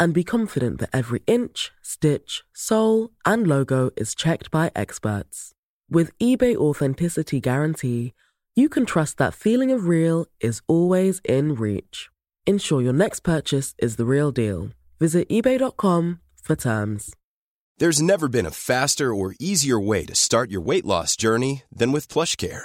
and be confident that every inch, stitch, sole, and logo is checked by experts. With eBay Authenticity Guarantee, you can trust that feeling of real is always in reach. Ensure your next purchase is the real deal. Visit eBay.com for terms. There's never been a faster or easier way to start your weight loss journey than with PlushCare.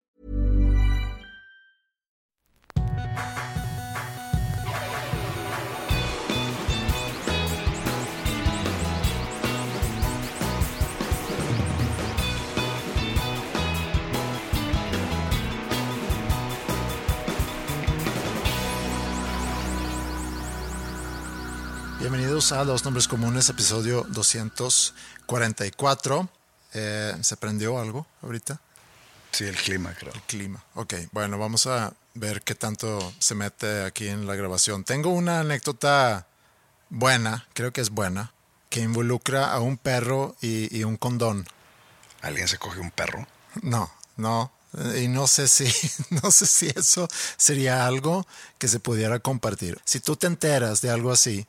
Bienvenidos a Los Nombres Comunes, episodio 244. Eh, ¿Se prendió algo ahorita? Sí, el clima, creo. El clima. Ok, bueno, vamos a ver qué tanto se mete aquí en la grabación. Tengo una anécdota buena, creo que es buena, que involucra a un perro y, y un condón. ¿Alguien se coge un perro? No, no. Y no sé si, no sé si eso sería algo que se pudiera compartir. Si tú te enteras de algo así,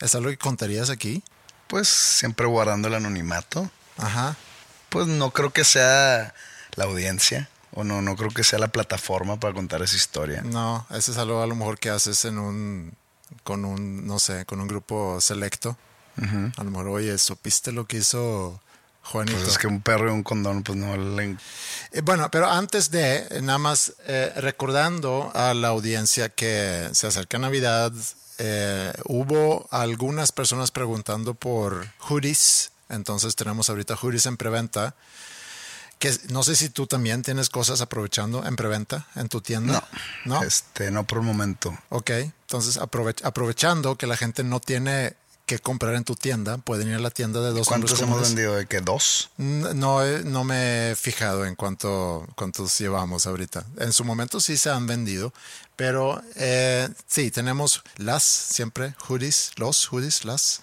¿es algo que contarías aquí? Pues siempre guardando el anonimato. Ajá. Pues no creo que sea la audiencia. O no, no creo que sea la plataforma para contar esa historia. No, eso es algo a lo mejor que haces en un, con un, no sé, con un grupo selecto. A lo mejor, oye, ¿supiste lo que hizo Juanito? Pues es que un perro y un condón, pues no le... Eh, bueno, pero antes de, eh, nada más eh, recordando a la audiencia que se acerca Navidad, eh, hubo algunas personas preguntando por hoodies, entonces tenemos ahorita hoodies en preventa. Que no sé si tú también tienes cosas aprovechando en preventa en tu tienda. No, ¿No? Este, no por el momento. Ok, entonces aprove- aprovechando que la gente no tiene que comprar en tu tienda, pueden ir a la tienda de dos ¿Cuántos hemos vendido? ¿De qué? ¿Dos? N- No, he- no me he fijado en cuánto, cuántos llevamos ahorita. En su momento sí se han vendido, pero eh, sí, tenemos las siempre, hoodies, los hoodies, las,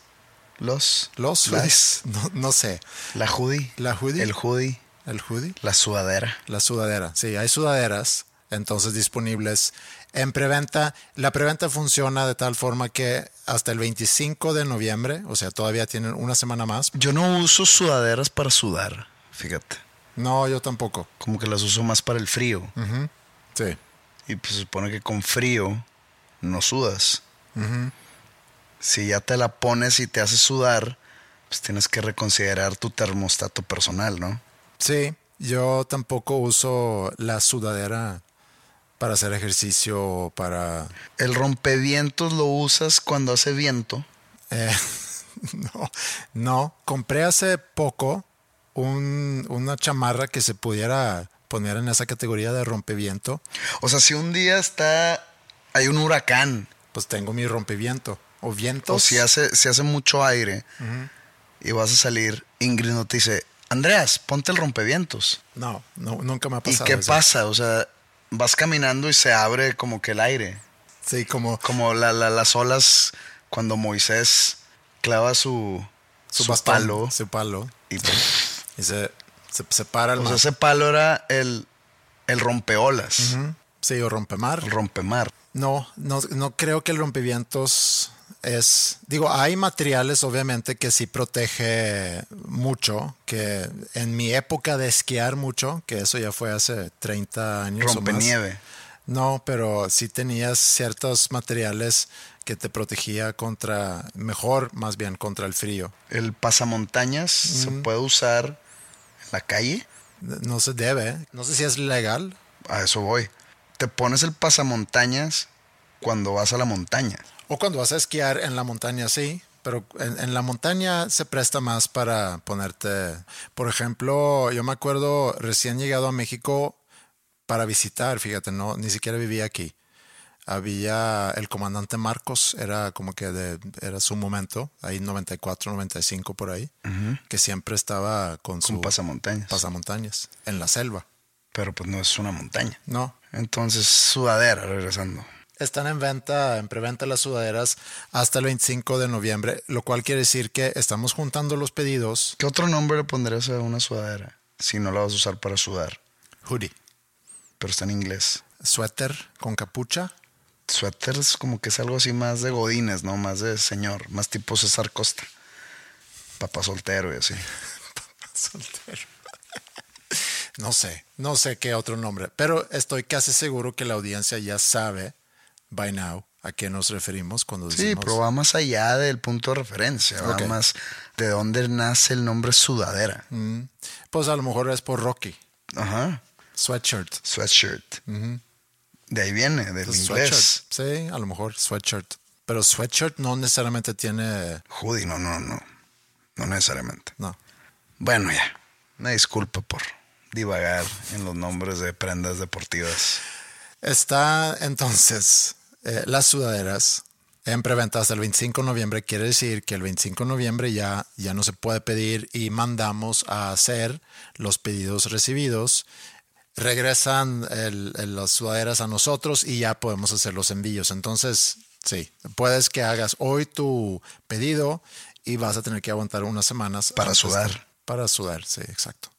Los. los Las. hoodies, no, no sé, La hoodie. la hoodie, El hoodie. el hoodie, La sudadera. la sudadera. Sí, hay sudaderas, entonces disponibles en preventa. La preventa funciona de tal forma que hasta el 25 de noviembre, o sea, todavía tienen una semana más. Yo no uso sudaderas para sudar. Fíjate. No, yo tampoco. Como que las uso más para el frío. Sí. Y pues se supone que con frío no sudas. Si ya te la pones y te hace sudar, pues tienes que reconsiderar tu termostato personal, ¿no? Sí, yo tampoco uso la sudadera para hacer ejercicio o para... El rompevientos lo usas cuando hace viento. eh, no, no, compré hace poco un- una chamarra que se pudiera poner en esa categoría de rompeviento. O sea, si un día está, hay un huracán, Pues tengo mi rompeviento o vientos. o si hace, si hace mucho aire y vas a salir, Ingrid no te dice, Andreas, ponte el rompevientos. No, no, nunca me ha ¿Y pasado. qué eso. pasa? O sea, vas caminando y se abre como que el aire. Sí, como Como la- la- las olas cuando Moisés clava su, su, su bastón, palo. Su palo. Y, Y se, se separa el o sea, ese palo era el, el rompeolas. Sí, o rompemar. el rompemar. No, no, no creo que el rompevientos es. Digo, hay materiales, obviamente, que sí protege mucho. Que en mi época de esquiar mucho, que eso ya fue hace 30 años. o más. Rompenieve. No, pero sí tenías ciertos materiales que te protegía contra, mejor más bien contra el frío. El pasamontañas se puede usar en la calle. No se debe. No sé si es legal. A eso voy. te pones el pasamontañas cuando vas a la montaña. O cuando vas a esquiar en la montaña, sí. Pero en, en, la montaña se presta más para ponerte. Por ejemplo, yo me acuerdo recién llegado a México para visitar, fíjate, no, ni siquiera vivía aquí. Había el comandante Marcos, era como que de, era su momento, ahí 94, 95 por ahí, que siempre estaba con su Con pasamontañas. pasamontañas en la selva. Pero pues no es una montaña. No, Entonces, sudadera, regresando. Están en venta, en preventa las sudaderas hasta el 25 de noviembre, lo cual quiere decir que estamos juntando los pedidos. ¿Qué otro nombre le pondrías a una sudadera? Si no la vas a usar para sudar, Hoodie, pero está en inglés. suéter con capucha. Suéter es como que es algo así más de godines, ¿no? Más de señor, más tipo César Costa. Papá soltero y así. Soltero. No sé, no sé qué otro nombre, pero estoy casi seguro que la audiencia ya sabe, by now, a qué nos referimos cuando Sí, decimos. pero va más allá del punto de referencia. Va más de dónde nace el nombre sudadera. Mm, Pues a lo mejor es por Rocky, Ajá. sweatshirt. Sweatshirt. De ahí viene, del Pues inglés. sweatshirt. Sí, a lo mejor sweatshirt. Pero sweatshirt no necesariamente tiene. Hoodie, no, no, no. No necesariamente. No. Bueno, ya. Una disculpa por divagar en los nombres de prendas deportivas. Está entonces eh, las sudaderas en preventa hasta el 25 de noviembre. Quiere decir que el 25 de noviembre ya, ya no se puede pedir y mandamos a hacer los pedidos recibidos. Regresan el- el- las sudaderas a nosotros y ya podemos hacer los envíos. Entonces, sí, puedes que hagas hoy tu pedido y vas a tener que aguantar unas semanas. Para de- sudar. para sudar, sí, exacto.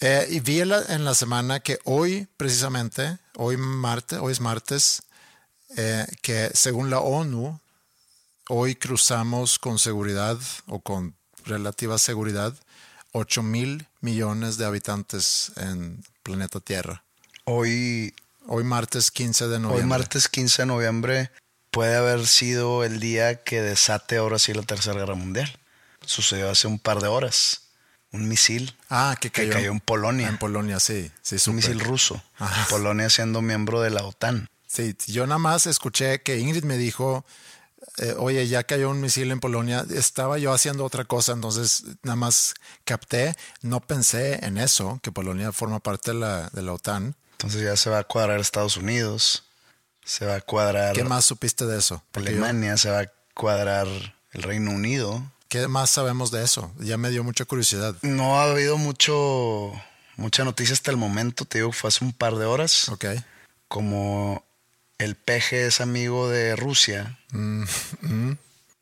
Eh, y vi en la, en la semana que hoy, precisamente, hoy martes, hoy es martes, eh, que según la ONU, hoy cruzamos con seguridad o con relativa seguridad 8 mil millones de habitantes en planeta Tierra. Hoy, Hoy martes 15 de noviembre. hoy martes 15 de noviembre, puede haber sido el día que desate ahora sí la Tercera Guerra Mundial. Sucedió hace un par de horas. Un misil Ah, que que cayó, cayó en Polonia. En Polonia, sí. sí un misil ruso. Ajá. Polonia siendo miembro de la OTAN. Sí, yo nada más escuché que Ingrid me dijo, eh, oye, ya cayó un misil en Polonia, estaba yo haciendo otra cosa, entonces nada más capté, no pensé en eso, que Polonia forma parte de la, de la OTAN. Entonces ya se va a cuadrar Estados Unidos, se va a cuadrar ¿Qué más supiste de eso? Porque yo- Alemania, se va a cuadrar el Reino Unido. ¿Qué más sabemos de eso? Ya me dio mucha curiosidad. No ha habido mucho mucha noticia hasta el momento, te digo que fue hace un par de horas. Ok. Como el peje es amigo de Rusia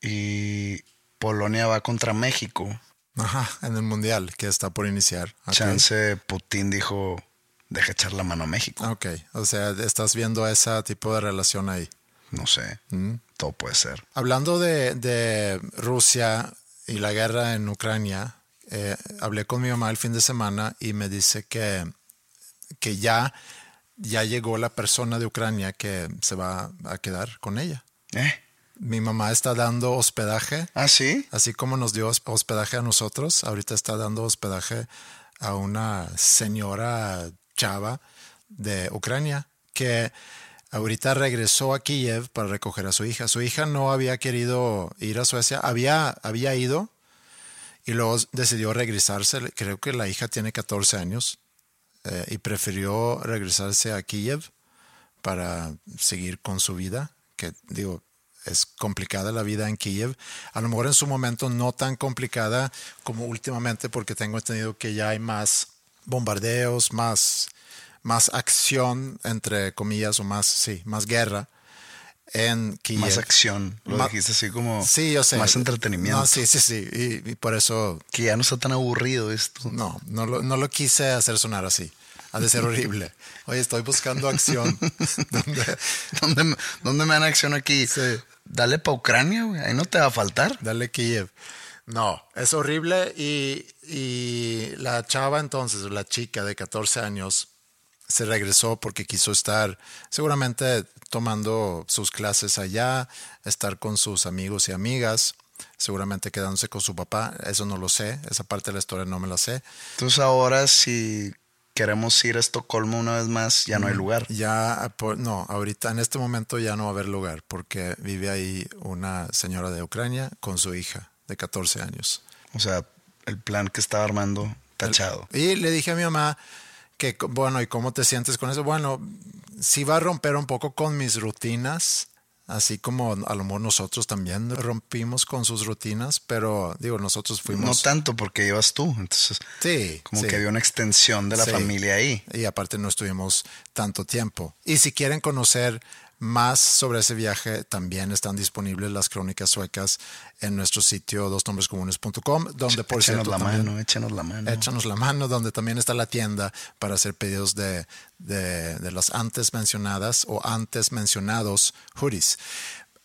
y Polonia va contra México. Ajá, en el Mundial que está por iniciar. Chance Putin dijo, deja echar la mano a México. Ok, o sea, estás viendo ese tipo de relación ahí. No sé, todo puede ser. Hablando de, de Rusia y la guerra en Ucrania, eh, hablé con mi mamá el fin de semana y me dice que, que ya, ya llegó la persona de Ucrania que se va a quedar con ella. ¿Eh? Mi mamá está dando hospedaje, ¿Ah, sí? así como nos dio hos- hospedaje a nosotros, ahorita está dando hospedaje a una señora chava de Ucrania que ahorita regresó a Kiev para recoger a su hija. Su hija no había querido ir a Suecia, había, había ido y luego decidió regresarse. Creo que la hija tiene 14 años eh, y prefirió regresarse a Kiev para seguir con su vida, que digo, es complicada la vida en Kiev. A lo mejor en su momento no tan complicada como últimamente, porque tengo entendido que ya hay más bombardeos, más, más acción, entre comillas, o más, sí, más guerra en Kiev. Más acción. Lo Ma- dijiste así como Sí, yo sé. más entretenimiento. No, sí, sí, sí. Y, y por eso Que ya no está tan aburrido esto. no, no lo, no lo quise hacer sonar así. Ha de ser horrible. Oye, estoy buscando acción. ¿Dónde, me- ¿Dónde me dan acción aquí? Sí. Dale para Ucrania, güey. Ahí no te va a faltar. Dale Kiev. No, es horrible y, y la chava entonces, la chica de 14 años, se regresó porque quiso estar seguramente tomando sus clases allá, estar con sus amigos y amigas, seguramente quedándose con su papá, eso no lo sé, esa parte de la historia no me la sé. Entonces ahora si queremos ir a Estocolmo una vez más, ya no hay lugar. Ya, por- no, ahorita en este momento ya no va a haber lugar porque vive ahí una señora de Ucrania con su hija de 14 años. O sea, el plan que estaba armando, tachado. Y le dije a mi mamá que, bueno, ¿y cómo te sientes con eso? Bueno, sí va a romper un poco con mis rutinas, así como a lo mejor nosotros también rompimos con sus rutinas, pero digo, nosotros No fuimos... tanto porque ibas tú, entonces Sí, como sí. que había una extensión de la Sí. familia ahí. Y aparte no estuvimos tanto tiempo. Y si quieren conocer más sobre ese viaje, también están disponibles las crónicas suecas en nuestro sitio dosnombrescomunes.com, donde por échenos cierto la también- mano, échenos la mano. Échanos la mano, donde también está la tienda para hacer pedidos de, de, de las antes mencionadas o antes mencionados hoodies.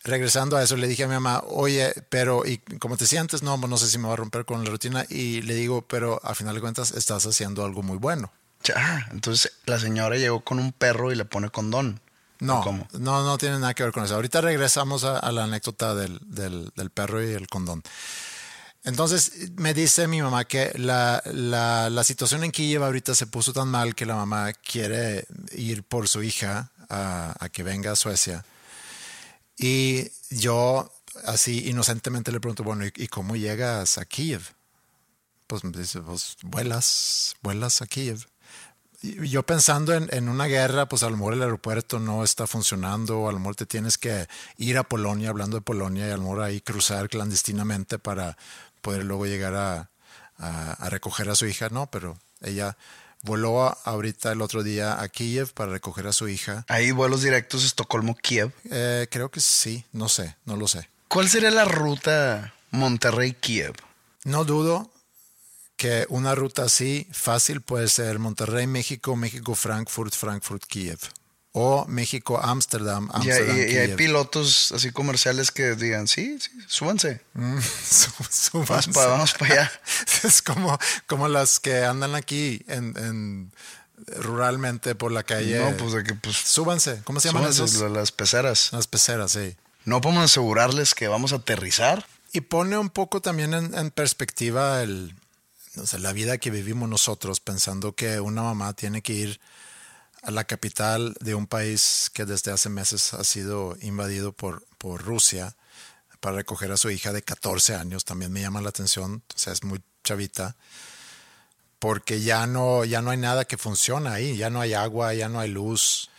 Regresando a eso, le dije a mi mamá, oye, pero ¿y cómo te sientes? No, no sé si me va a romper con la rutina. Y le digo, pero a final de cuentas estás haciendo algo muy bueno. Ah, entonces la señora llegó con un perro y le pone condón. No, ¿O ¿Cómo? no, no tiene nada que ver con eso. Ahorita regresamos a, a la anécdota del, del- del perro y el condón. Entonces me dice mi mamá que la, la- la situación en Kiev ahorita se puso tan mal que la mamá quiere ir por su hija a, a que venga a Suecia. Y yo así inocentemente le pregunto, bueno, ¿y, y cómo llegas a Kiev? Pues me dice, pues vuelas, vuelas a Kiev. Yo pensando en, en una guerra, pues a lo mejor el aeropuerto no está funcionando, a lo mejor te tienes que ir a Polonia, hablando de Polonia, y a lo mejor ahí cruzar clandestinamente para poder luego llegar a, a- a recoger a su hija. No, pero ella voló a- ahorita el otro día a Kiev para recoger a su hija. Hay vuelos directos Estocolmo-Kiev. Eh, creo que sí, no sé, no lo sé. ¿Cuál sería la ruta Monterrey-Kiev? No dudo que una ruta así fácil puede ser Monterrey, México, México, Frankfurt, Frankfurt, Kiev. O México, Ámsterdam, Ámsterdam, y- y hay pilotos así comerciales que digan, sí, sí, súbanse. Mm, Vamos para vamos allá. Es como, como las que andan aquí en, en- ruralmente por la calle. No, pues de que pues Súbanse. ¿Cómo se llaman la- las peceras. Las peceras, sí. No podemos asegurarles que vamos a aterrizar. Y pone un poco también en, en perspectiva el, no sé, la vida que vivimos nosotros, pensando que una mamá tiene que ir a la capital de un país que desde hace meses ha sido invadido por, por Rusia para recoger a su hija de 14 años. También me llama la atención, o sea, es muy chavita, porque ya no, ya no hay nada que funciona ahí, ya no hay agua, ya no hay luz.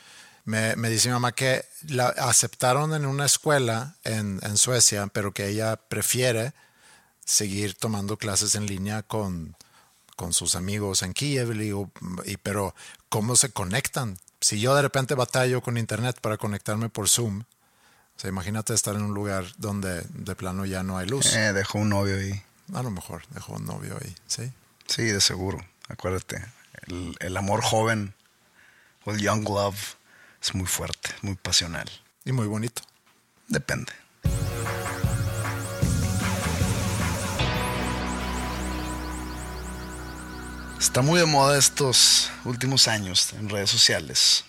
Me, me dice mi mamá que la aceptaron en una escuela en, en Suecia, pero que ella prefiere seguir tomando clases en línea con, con sus amigos en Kiev. Digo, y, pero ¿cómo se conectan? Si yo de repente batallo con internet para conectarme por Zoom, o sea, imagínate estar en un lugar donde de plano ya no hay luz. Eh, dejó un novio ahí. A lo mejor dejó un novio ahí, ¿sí? Sí, de seguro. Acuérdate, el, el amor joven o el young love es muy fuerte, muy pasional. Y muy bonito. Depende. Está muy de moda estos últimos años en redes sociales.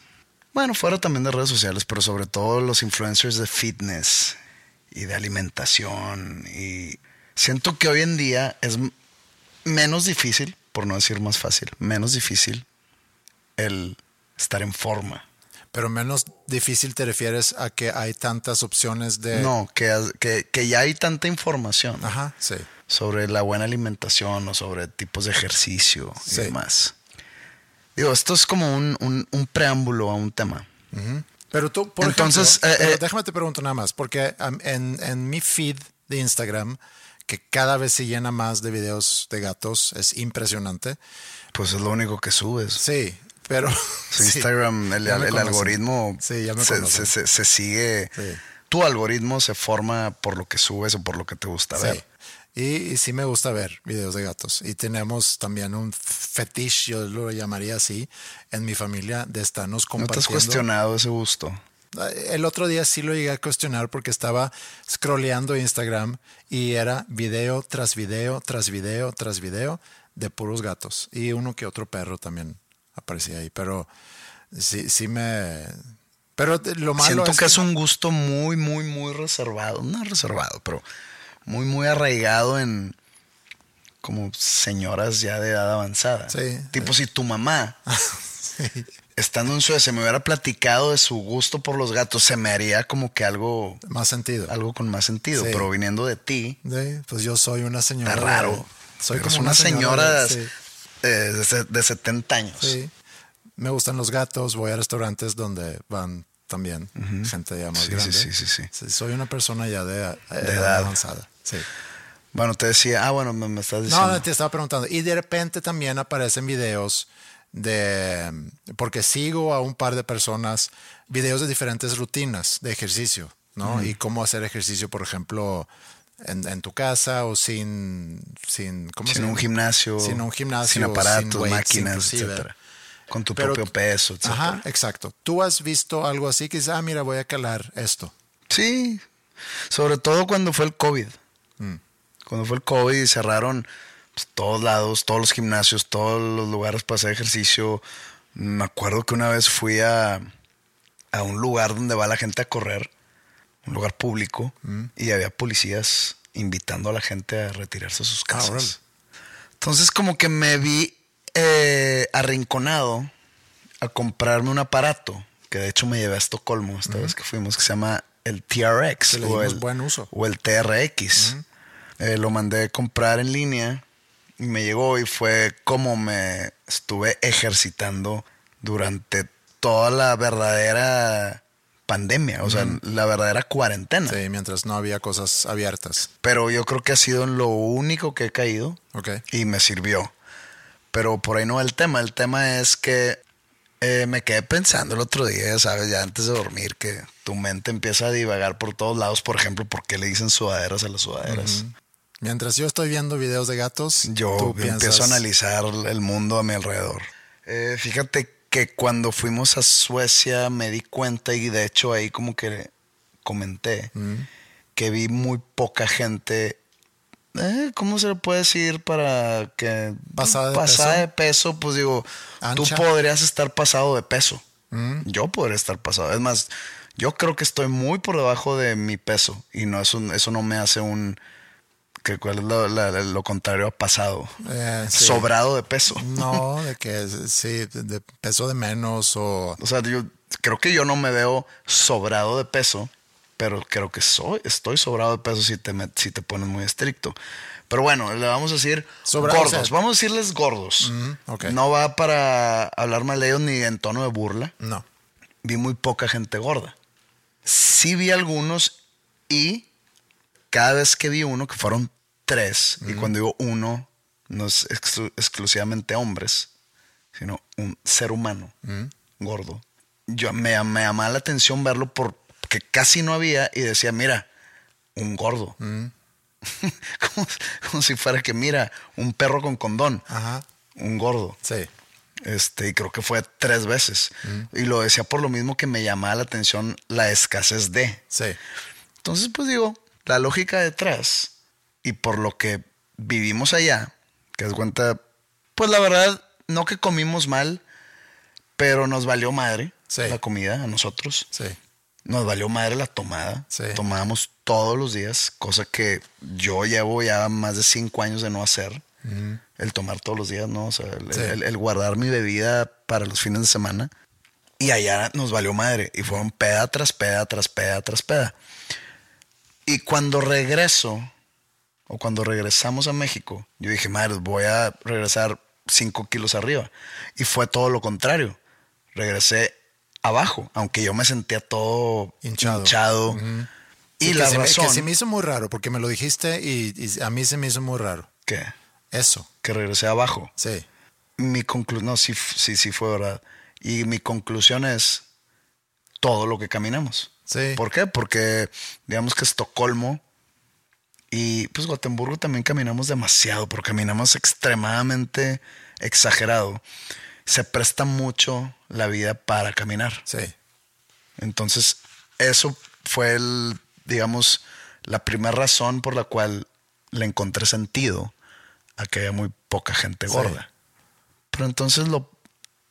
Bueno, fuera también de redes sociales, pero sobre todo los influencers de fitness y de alimentación. Y siento que hoy en día es menos difícil, por no decir más fácil, menos difícil el estar en forma. Pero menos difícil te refieres a que hay tantas opciones de... No, que, que, que ya hay tanta información Ajá, sí. sobre la buena alimentación o sobre tipos de ejercicio y Sí. demás. Digo, esto es como un, un- un preámbulo a un tema. Pero tú, por Entonces, ejemplo, eh, eh, déjame te pregunto nada más, porque en, en mi feed de Instagram, que cada vez se llena más de videos de gatos, es impresionante. Pues es lo único que subes. Sí, pero... Sí, Instagram, el, algoritmo Sí, ya me se, se- se- se sigue. Sí. Tu algoritmo se forma por lo que subes o por lo que te gusta ver. Y, y sí me gusta ver videos de gatos. Y tenemos también un fetiche, yo lo llamaría así, en mi familia de estarnos ¿No te has compartiendo. cuestionado ese gusto? El otro día sí lo llegué a cuestionar porque estaba scrolleando Instagram y era video tras video, tras video, tras video de puros gatos. Y uno que otro perro también aparecía ahí. Pero sí, sí me... Pero lo malo Siento es que es un gusto muy, muy, muy reservado. No reservado, pero muy, muy arraigado en como señoras ya de edad avanzada. Sí. Tipo, si tu mamá, estando en Suecia, me hubiera platicado de su gusto por los gatos, se me haría como que algo, Más sentido. algo con más sentido. Pero viniendo de ti, Sí, pues yo soy una señora. está de- raro. Soy Eres como una señora sí, eh, de, de 70 años. sí. Me gustan los gatos, voy a restaurantes donde van también gente ya más Sí, sí, grande. sí, sí, sí. Soy una persona ya de, eh, edad. avanzada. Sí. Bueno, te decía, ah, bueno, me, me estás diciendo. no, te estaba preguntando. Y de repente también aparecen videos de, porque sigo a un par de personas, videos de diferentes rutinas de ejercicio, ¿no? Y cómo hacer ejercicio, por ejemplo, en, en tu casa o sin, sin, ¿cómo se sin un gimnasio, Sin un gimnasio. sin aparatos, weights, máquinas, etcétera. Con tu Pero- propio peso, etcétera. Ajá, exacto. ¿Tú has visto algo así que dices, ah, mira, voy a calar esto? Sí, sobre todo cuando fue el COVID. Mm. Cuando fue el COVID y cerraron pues, todos lados, todos los gimnasios, todos los lugares para hacer ejercicio. Me acuerdo que una vez fui a, a un lugar donde va la gente a correr, un lugar público, Mm. y había policías invitando a la gente a retirarse a sus Ah, casas. Entonces como que me vi eh, arrinconado a comprarme un aparato, que de hecho me llevé a Estocolmo esta vez que fuimos, que se llama el TRX Que le o el, buen uso. o el TRX. Eh, lo mandé a comprar en línea y me llegó y fue como me estuve ejercitando durante toda la verdadera pandemia, o sea, la verdadera cuarentena. Sí, mientras no había cosas abiertas. Pero yo creo que ha sido lo único que he caído Ok. y me sirvió. Pero por ahí no el tema. El tema es que eh, me quedé pensando el otro día, sabes, ya antes de dormir, que tu mente empieza a divagar por todos lados. Por ejemplo, ¿por qué le dicen sudaderas a las sudaderas? Mientras yo estoy viendo videos de gatos, Yo empiezo a analizar el mundo a mi alrededor. Eh, fíjate que cuando fuimos a Suecia me di cuenta y de hecho ahí como que comenté que vi muy poca gente. eh, ¿Cómo se le puede decir para que Pasada de pasada peso. de peso? Pues digo, Ancha. tú podrías estar pasado de peso. Yo podría estar pasado. Es más, yo creo que estoy muy por debajo de mi peso y no eso, eso no me hace un que cuál es lo, la- lo contrario a pasado. Eh, sí. Sobrado de peso. No, de que sí, de, peso de menos o... O sea, yo creo que yo no me veo sobrado de peso, pero creo que soy, estoy sobrado de peso si te, si te pones muy estricto. Pero bueno, le vamos a decir Sobrado, gordos. o sea- vamos a decirles gordos. ok. No va para hablar mal de ellos ni en tono de burla. No. Vi muy poca gente gorda. Sí vi algunos y cada vez que vi uno, que fueron tres, y cuando digo uno, no es exclu- exclusivamente hombres, sino un ser humano gordo. Yo me, me llamaba la atención verlo porque casi no había y decía, mira, un gordo. como, como si fuera que, mira, un perro con condón, Ajá. un gordo. Sí. Este, y creo que fue tres veces. Y lo decía por lo mismo que me llamaba la atención la escasez de. Sí. Entonces, pues digo, la lógica detrás y por lo que vivimos allá, que es cuenta, pues la verdad, no que comimos mal, pero nos valió madre Sí. la comida a nosotros. Sí. Nos valió madre la tomada. Sí. Tomábamos todos los días, cosa que yo llevo ya más de cinco años de no hacer. El tomar todos los días, ¿no? O sea, el- el guardar mi bebida para los fines de semana. Y allá nos valió madre. Y fueron peda tras peda, tras peda, tras peda. Y cuando regreso, o cuando regresamos a México, yo dije, madre, voy a regresar cinco kilos arriba. Y fue todo lo contrario. Regresé abajo, aunque yo me sentía todo Hinchado. hinchado. Y la se me- razón... que se me hizo muy raro porque me lo dijiste y, y a mí se me hizo muy raro. ¿Qué? Eso. Que regresé abajo. Sí. Mi conclusión, no, sí, sí, sí fue verdad. Y mi conclusión es todo lo que caminamos. Sí. ¿Por qué? Porque digamos que Estocolmo y pues Gotemburgo también caminamos demasiado, porque caminamos extremadamente exagerado. Se presta mucho la vida para caminar. Sí. Entonces, eso fue el, digamos, la primera razón por la cual le encontré sentido a que haya muy poca gente Sí. gorda. Pero entonces lo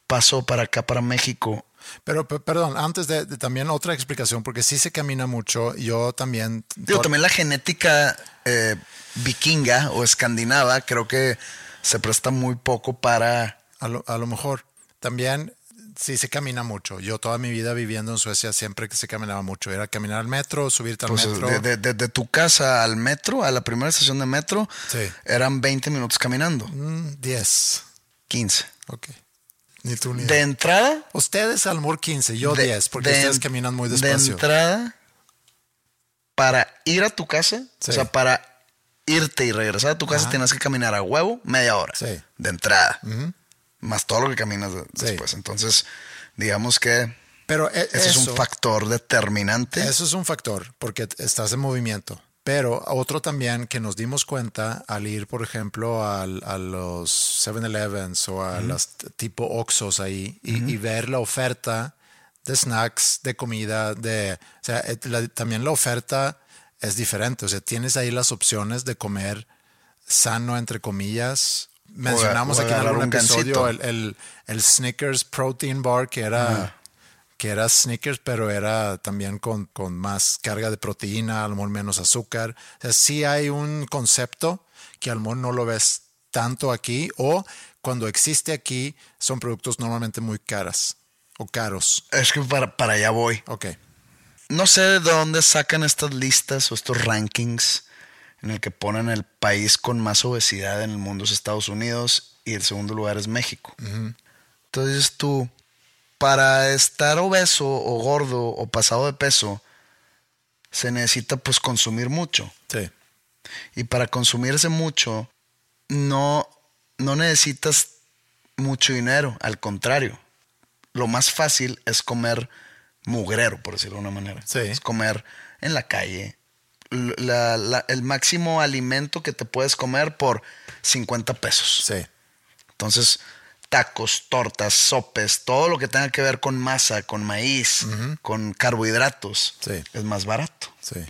pasó para acá, para México, Pero, pe- perdón, antes de, de también otra explicación, porque sí se camina mucho. Yo también. Digo, también la genética eh, vikinga o escandinava creo que se presta muy poco para... A lo, a lo mejor. También sí se camina mucho. Yo toda mi vida viviendo en Suecia siempre que se caminaba mucho. Era caminar al metro, subirte al Pues, metro. de, de- de- de tu casa al metro, a la primera estación de metro, Sí. eran 20 minutos caminando. Mm, 10. 15. Ok. Ni tú ni De yo. entrada... Ustedes al mejor 15, yo de- 10, porque de- ustedes caminan muy De despacio. entrada, para ir a tu casa, Sí. o sea, para irte y regresar a tu casa, Ajá. tienes que caminar a huevo media hora. Sí. De entrada. Más todo lo que caminas de- Sí. después. Entonces, digamos que Pero e- ese es un eso- factor determinante. Eso es un factor, porque estás en movimiento. Pero otro también que nos dimos cuenta al ir, por ejemplo, al- a los 7-Elevens o a las tipo Oxos ahí y, y ver la oferta de snacks, de comida, de... O sea, la- también la oferta es diferente. O sea, tienes ahí las opciones de comer sano, entre comillas. Mencionamos o aquí en algún episodio el, el Snickers Protein Bar que era que era Snickers, pero era también con, con más carga de proteína, a lo mejor menos azúcar. O sea, sí hay un concepto que a lo mejor no lo ves tanto aquí, o cuando existe aquí, son productos normalmente muy caras o caros. Es que para, para allá voy. Ok. No sé de dónde sacan estas listas o estos rankings en el que ponen el país con más obesidad en el mundo es Estados Unidos y el segundo lugar es México. Entonces tú, para estar obeso o gordo o pasado de peso, se necesita pues consumir mucho. Sí. Y para consumirse mucho, no, no necesitas mucho dinero, al contrario. Lo más fácil es comer mugrero, por decirlo de una manera. Sí. Es comer en la calle. L- la- la- el máximo alimento que te puedes comer por 50 pesos. Sí. Entonces, tacos, tortas, sopes, todo lo que tenga que ver con masa, con maíz, con carbohidratos, Sí. es más barato Sí.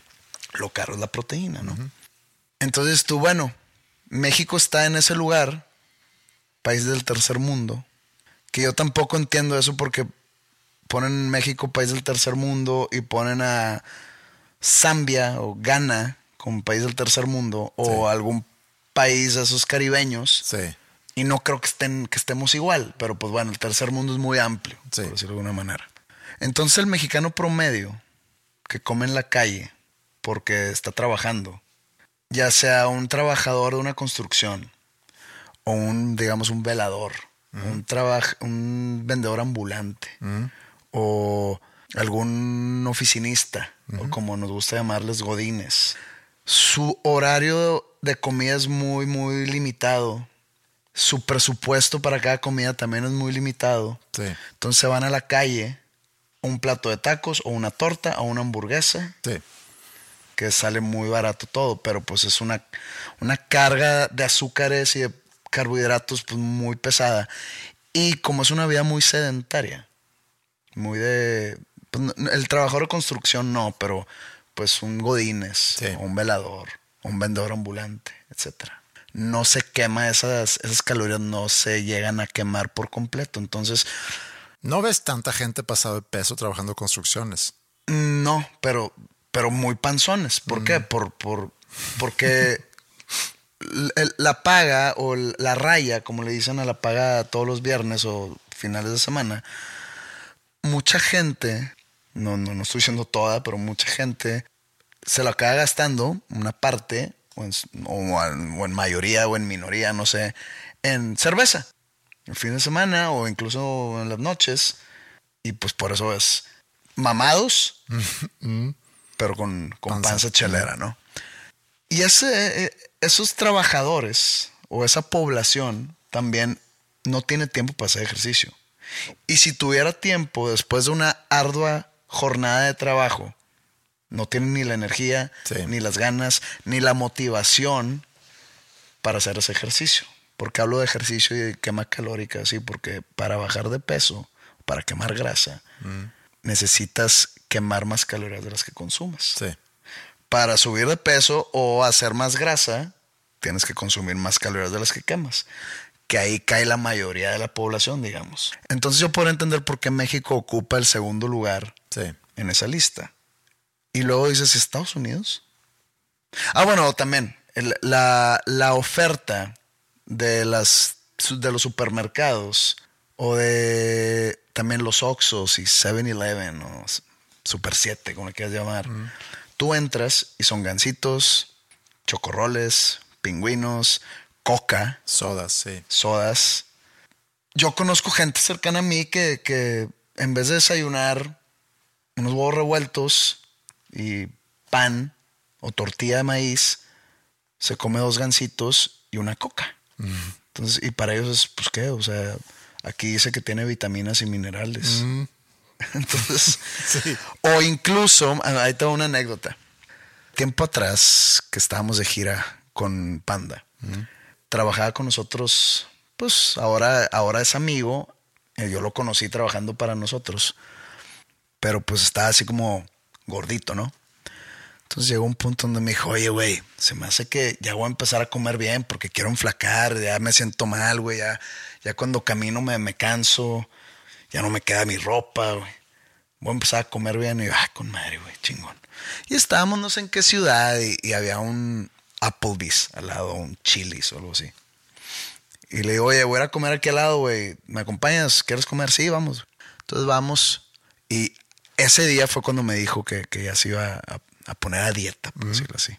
lo caro es la proteína, ¿no? Entonces tú, bueno, México está en ese lugar, país del tercer mundo, que yo tampoco entiendo eso porque ponen México país del tercer mundo y ponen a Zambia o Ghana como país del tercer mundo o algún país de esos caribeños Sí. Y no creo que estén que estemos igual, pero pues bueno, el tercer mundo es muy amplio, Sí. por decirlo de alguna manera. Entonces el mexicano promedio que come en la calle porque está trabajando, ya sea un trabajador de una construcción o un, digamos, un velador, un, trabaj- un vendedor ambulante o algún oficinista, o como nos gusta llamarles godines. Su horario de comida es muy, muy limitado. Su presupuesto para cada comida también es muy limitado. Sí. Entonces se van a la calle, un plato de tacos o una torta o una hamburguesa, Sí. que sale muy barato todo, pero pues es una, una carga de azúcares y de carbohidratos pues muy pesada. Y como es una vida muy sedentaria, muy de... pues, el trabajador de construcción no, pero pues un godines, Sí. o un velador, un vendedor ambulante, etcétera. No se quema esas, esas calorías, no se llegan a quemar por completo. Entonces, No ves tanta gente pasado de peso trabajando construcciones. No, pero, pero muy panzones. ¿Por qué? Por, por, porque la paga o la raya, como le dicen a la paga todos los viernes o finales de semana, mucha gente, no, no, no estoy diciendo toda, pero mucha gente se lo acaba gastando, una parte, o en, o en- o en mayoría o en minoría, no sé, en cerveza. El fin de semana o incluso en las noches. Y pues por eso es mamados, pero con, con Panza. panza, chelera, ¿no? Y ese, eh, esos trabajadores o esa población también no tiene tiempo para hacer ejercicio. Y si tuviera tiempo después de una ardua jornada de trabajo, no tienen ni la energía, Sí. ni las ganas, ni la motivación para hacer ese ejercicio. Porque hablo de ejercicio y de quema calórica, sí, porque para bajar de peso, para quemar grasa, necesitas quemar más calorías de las que consumas. Sí. Para subir de peso o hacer más grasa, tienes que consumir más calorías de las que quemas. que ahí cae la mayoría de la población, digamos. Entonces yo puedo entender por qué México ocupa el segundo lugar Sí. en esa lista. Y luego dices, ¿Estados Unidos? Ah, bueno, también el- la, la oferta de, las, de los supermercados o de también los Oxxos y 7-Eleven o Super 7, como le quieras llamar. Tú entras y son gancitos, chocorroles, pingüinos, coca Sodas, sí. sodas. Yo conozco gente cercana a mí que, que en vez de desayunar unos huevos revueltos y pan o tortilla de maíz, se come dos gancitos y una coca. Entonces, y para ellos es, pues qué, o sea, aquí dice que tiene vitaminas y minerales. Entonces, Sí. o incluso, ah, ahí tengo una anécdota. Tiempo atrás, que estábamos de gira con Panda, trabajaba con nosotros, pues ahora, ahora es amigo, eh, yo lo conocí trabajando para nosotros, pero pues estaba así como gordito, ¿no? Entonces llegó un punto donde me dijo, oye, güey, se me hace que ya voy a empezar a comer bien porque quiero enflacar, ya me siento mal, güey, ya, ya cuando camino me, me canso, ya no me queda mi ropa, güey. Voy a empezar a comer bien y yo, ah, con madre, güey, chingón. Y estábamos no sé en qué ciudad y, había un Applebee's al lado, un Chili's o algo así. Y le digo, oye, voy a comer aquí al lado, güey. ¿Me acompañas? ¿Quieres comer? Sí, vamos. Entonces vamos. Y ese día fue cuando me dijo que, que ya se iba a, a poner a dieta, por decirlo así.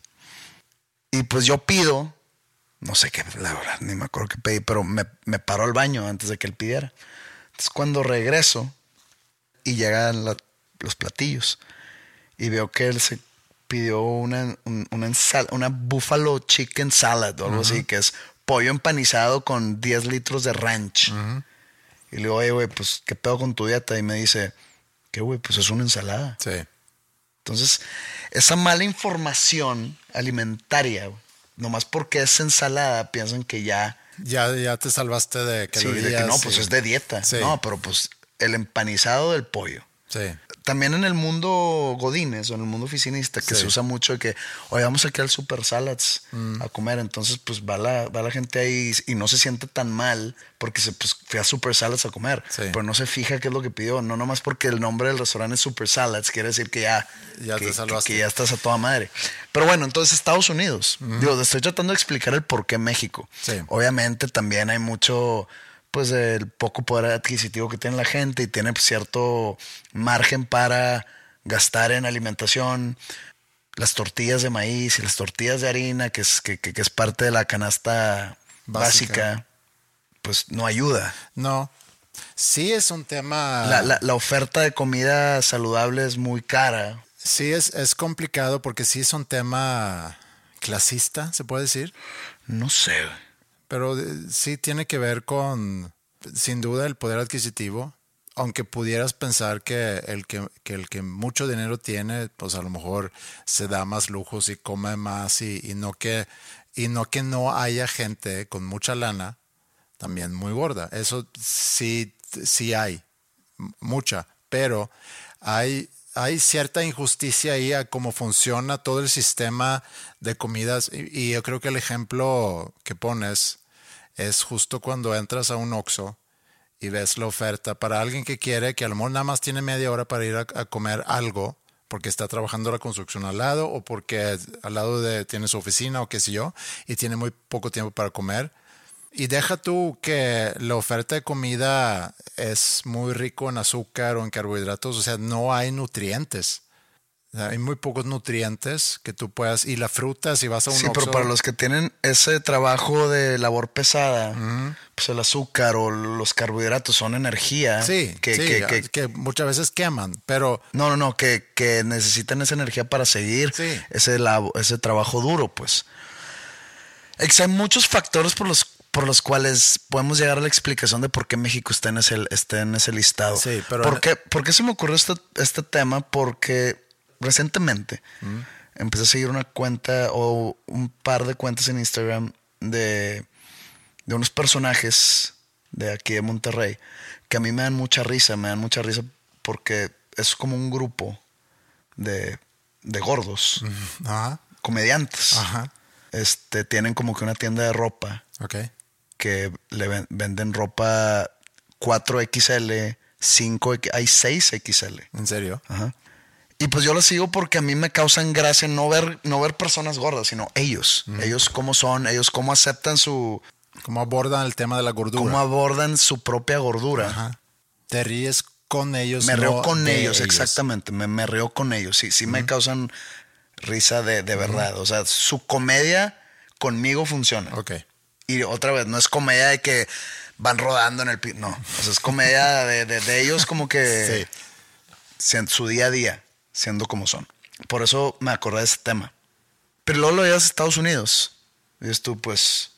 Y pues yo pido, no sé qué, la verdad, ni me acuerdo qué pedí, pero me, me paró al baño antes de que él pidiera. Entonces cuando regreso y llegan la- los platillos y veo que él se pidió una, un- una, ensal- una buffalo chicken salad o algo así, que es pollo empanizado con 10 litros de ranch. Y le digo, oye, güey, pues, ¿qué pedo con tu dieta? Y me dice, ¿qué, güey? Pues es una ensalada. Sí. Entonces, esa mala información alimentaria, nomás porque es ensalada, piensan que ya... Ya, ya te salvaste de Sí, calorías. de que no, pues es de dieta. Sí. No, pero pues el empanizado del pollo. Sí. También en el mundo godines o en el mundo oficinista que Sí. se usa mucho de que, oye, vamos aquí al Super Salads Mm. a comer. Entonces, pues va la, va la gente ahí y no se siente tan mal porque se pues, fue a Super Salads a comer. Sí. Pero no se fija qué es lo que pidió. No nomás porque el nombre del restaurante es Super Salads, quiere decir que ya, Ya te que, salvaste. que ya estás a toda madre. Pero bueno, entonces Estados Unidos. Digo, estoy tratando de explicar el por qué México. Sí. Obviamente también hay mucho, pues el poco poder adquisitivo que tiene la gente y tiene cierto margen para gastar en alimentación. Las tortillas de maíz y las tortillas de harina, que es, que, que- que es parte de la canasta Básica. básica, pues no ayuda. No. Sí es un tema. La, la- la oferta de comida saludable es muy cara. Sí es, es complicado porque sí es un tema clasista, se puede decir. No sé. Pero eh, sí tiene que ver con, sin duda, el poder adquisitivo. Aunque pudieras pensar que el que, el que mucho dinero tiene, pues a lo mejor se da más lujos y come más y, no que y no que no haya gente con mucha lana también muy gorda. Eso sí, sí hay, mucha, pero hay, hay cierta injusticia ahí a cómo funciona todo el sistema de comidas. Y yo creo que el ejemplo que pones es justo cuando entras a un Oxxo y ves la oferta para alguien que quiere, que a lo mejor nada más tiene media hora para ir a, comer algo, porque está trabajando la construcción al lado o porque al lado de, tiene su oficina o qué sé yo, y tiene muy poco tiempo para comer. Y deja tú que la oferta de comida es muy rico en azúcar o en carbohidratos, o sea, no hay nutrientes. Hay muy pocos nutrientes que tú puedas. Y la fruta, si vas a un Sí, pero para los que tienen ese trabajo de labor pesada, pues el azúcar o los carbohidratos son energía. Sí, que, sí, que- que- que muchas veces queman, pero no, no, no, que, que necesitan esa energía para seguir Sí. ese, labo- ese trabajo duro, pues. Hay muchos factores por los, por los cuales podemos llegar a la explicación de por qué México está en ese, está en ese listado. Sí, pero- ¿Por qué, por qué se me ocurrió este, este tema? Porque recientemente empecé a seguir una cuenta o un par de cuentas en Instagram de, de unos personajes de aquí de Monterrey que a mí me dan mucha risa, me dan mucha risa porque es como un grupo de, de gordos, ajá, comediantes. ajá, Este, tienen como que una tienda de ropa ok. que le ven- venden ropa 4XL, 5, hay 6XL. ¿En serio? Ajá. Y pues yo lo sigo porque a mí me causan gracia no ver, no ver personas gordas, sino ellos. Ellos cómo son, ellos cómo aceptan su, ¿Cómo abordan el tema de la gordura? cómo abordan su propia gordura. Ajá. Te ríes con ellos. Me río no con de ellos, exactamente. Me, me río con ellos. Sí, sí me causan risa de, de verdad. O sea, su comedia conmigo funciona. Ok. Y otra vez, no es comedia de que van rodando en el. No. O sea, es comedia de, de- de ellos como que Sí. en su día a día, siendo como son. Por eso me acordé de ese tema. Pero luego lo llevas a Estados Unidos. Y dices tú, pues,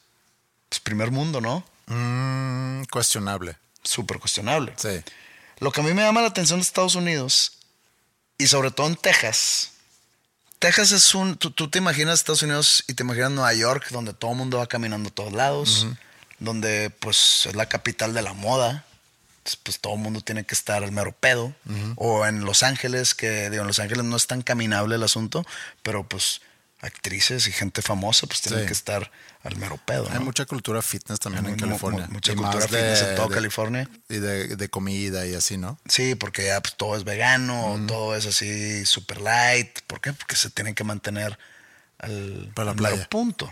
pues, primer mundo, ¿no? Mm, cuestionable. Súper cuestionable. Sí. Lo que a mí me llama la atención de Estados Unidos, y sobre todo en Texas, Texas es un, tú, tú te imaginas Estados Unidos y te imaginas Nueva York, donde todo el mundo va caminando a todos lados, donde pues es la capital de la moda, pues todo el mundo tiene que estar al mero pedo, o en Los Ángeles, que digo, en Los Ángeles no es tan caminable el asunto, pero pues actrices y gente famosa pues tienen Sí. que estar al mero pedo. Hay ¿no? mucha cultura fitness también Hay en California. mucha Y cultura fitness en todo California. Y de, de comida y así, ¿no? Sí, porque ya pues, todo es vegano, todo es así super light. ¿Por qué? Porque se tienen que mantener al, Para la al mero playa. punto.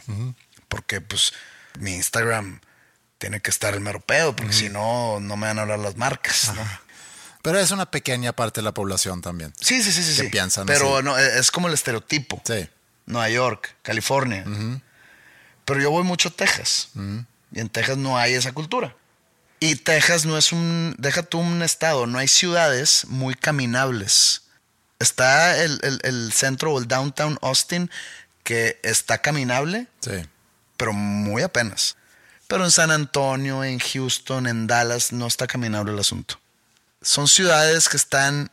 Porque pues mi Instagram tiene que estar el mero pedo, porque si no, no me van a hablar las marcas. ¿no? Pero es una pequeña parte de la población también. Sí, sí, sí, sí. Que sí. piensan Pero así. no, e, es es como el estereotipo. Sí. Nueva York, California. Pero yo voy mucho a Texas. Y en Texas no hay esa cultura. Y Texas no es un, deja tú un estado, no hay ciudades muy caminables. Está el, el- el centro o el downtown Austin que está caminable, Sí. pero muy apenas. Pero en San Antonio, en Houston, en Dallas no está caminable el asunto. Son ciudades que están,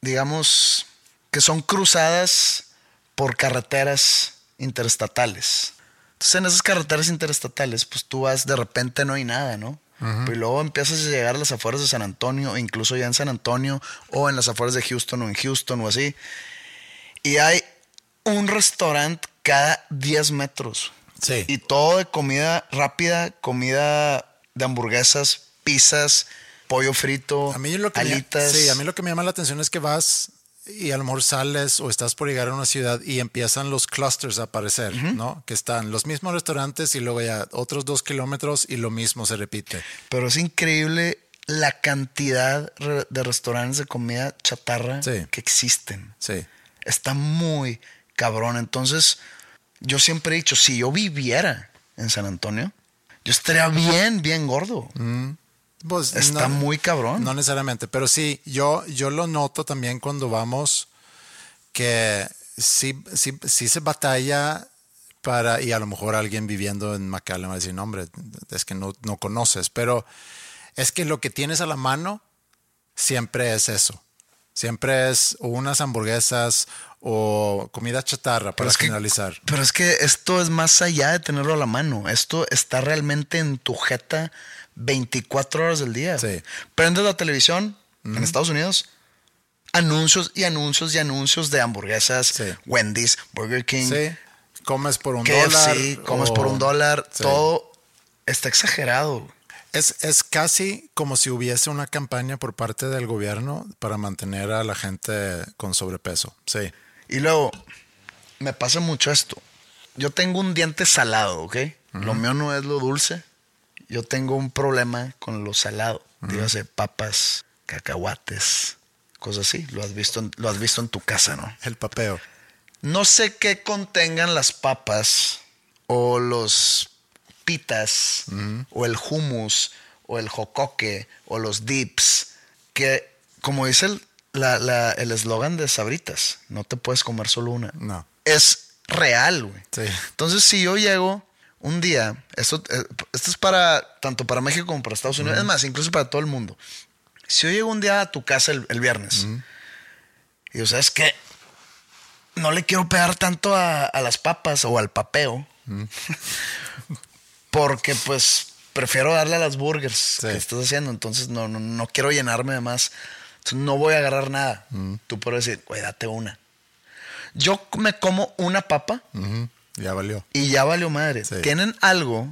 digamos, que son cruzadas por carreteras interestatales. Entonces en esas carreteras interestatales, pues tú vas, de repente no hay nada, ¿no? Pero luego empiezas a llegar a las afueras de San Antonio, incluso ya en San Antonio, o en las afueras de Houston, o en Houston, o así. Y hay un restaurante cada 10 metros. Sí. Y todo de comida rápida, comida de hamburguesas, pizzas, pollo frito, A mí lo que me, alitas. sí, a mí lo que me llama la atención es que vas y a lo mejor sales o estás por llegar a una ciudad y empiezan los clusters a aparecer, ¿no? Que están los mismos restaurantes y luego ya otros dos kilómetros y lo mismo se repite. Pero es increíble la cantidad de restaurantes de comida chatarra Sí. que existen. Sí. Está muy cabrón. Entonces, yo siempre he dicho, si yo viviera en San Antonio, yo estaría bien, bien gordo. Pues, Está muy cabrón. No necesariamente, pero sí, yo, yo lo noto también cuando vamos que sí, sí, sí se batalla para, y a lo mejor alguien viviendo en McAllen va a decir, no, hombre, es que no, no conoces, pero es que lo que tienes a la mano siempre es eso. Siempre es o unas hamburguesas o comida chatarra para es que- finalizar. Pero es que esto es más allá de tenerlo a la mano. Esto está realmente en tu jeta 24 horas del día. Sí. Prendes la televisión en Estados Unidos, anuncios y anuncios y anuncios de hamburguesas, Sí. Wendy's, Burger King, Sí, comes por un KFC, dólar. comes o- por un dólar, todo está exagerado. Es, es casi como si hubiese una campaña por parte del gobierno para mantener a la gente con sobrepeso. Sí. Y luego, me pasa mucho esto. Yo tengo un diente salado, ¿ok? Lo mío no es lo dulce. Yo tengo un problema con lo salado. Dígase papas, cacahuates, cosas así. Lo has visto en, lo has visto en tu casa, ¿no? El papeo. No sé qué contengan las papas o los pitas o el hummus o el jocoque o los dips que, como dice el la- la- el eslogan de Sabritas, no te puedes comer solo una. No. Es real, güey. Sí. Entonces, si yo llego un día, esto, eh, esto es para tanto para México como para Estados Unidos, es más, incluso para todo el mundo. Si yo llego un día a tu casa el, el viernes y yo, ¿sabes qué? No le quiero pegar tanto a, a las papas o al papeo. porque pues prefiero darle a las burgers Sí. que estás haciendo. Entonces no, no, no quiero llenarme de más. Entonces no voy a agarrar nada. Tú puedes decir, güey, date una. Yo me como una papa Ya valió. y ya valió madre. Sí. Tienen algo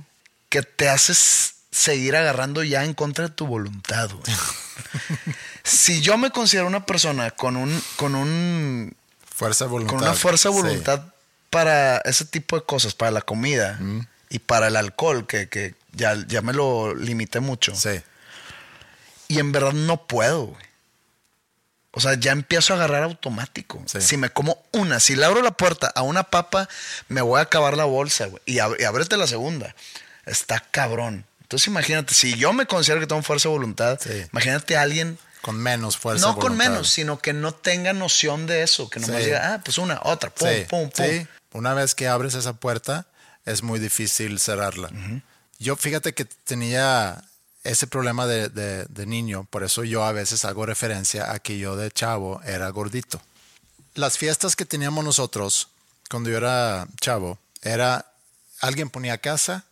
que te haces seguir agarrando ya en contra de tu voluntad, güey. si yo me considero una persona con un, con un, Fuerza de voluntad. con una fuerza de Sí. voluntad para ese tipo de cosas, para la comida y para el alcohol, que, que ya, ya me lo limité mucho. Sí. Y en verdad no puedo, güey. O sea, ya empiezo a agarrar automático. Sí. Si me como una, si le abro la puerta a una papa, me voy a acabar la bolsa, güey. Y, ab- y ábrete la segunda. Está cabrón. Entonces imagínate, si yo me considero que tengo fuerza de voluntad, Sí. imagínate a alguien, Con menos fuerza no con voluntad. menos, sino que no tenga noción de eso. Que nomás Sí. diga, ah, pues una, otra, pum, sí, pum, pum. sí. Una vez que abres esa puerta, es muy difícil cerrarla. Yo fíjate que tenía ese problema de, de- de niño, por eso yo a veces hago referencia a que yo de chavo era gordito. Las fiestas que teníamos nosotros cuando yo era chavo, era alguien ponía casa,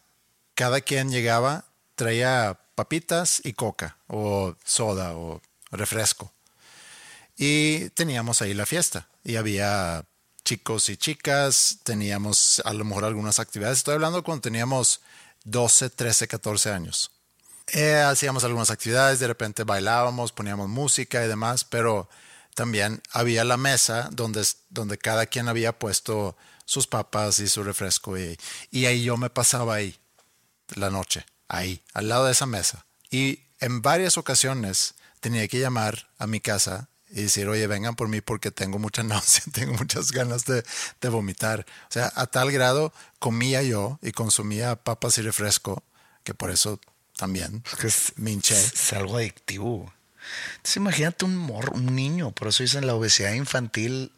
cada quien llegaba, traía papitas y coca, o soda, o refresco. Y teníamos ahí la fiesta. Y había chicos y chicas, teníamos a lo mejor algunas actividades. Estoy hablando cuando teníamos 12, 13, 14 años. Eh, hacíamos algunas actividades, de repente bailábamos, poníamos música y demás, pero también había la mesa donde, donde cada quien había puesto sus papas y su refresco. Y, y ahí yo me pasaba ahí la noche, ahí, al lado de esa mesa. Y en varias ocasiones tenía que llamar a mi casa y decir, oye, vengan por mí porque tengo mucha náusea, tengo muchas ganas de, de vomitar. O sea, a tal grado comía yo y consumía papas y refresco, que por eso también que es, me hinché. es algo adictivo. Entonces imagínate un morro, un niño, por eso dicen la obesidad infantil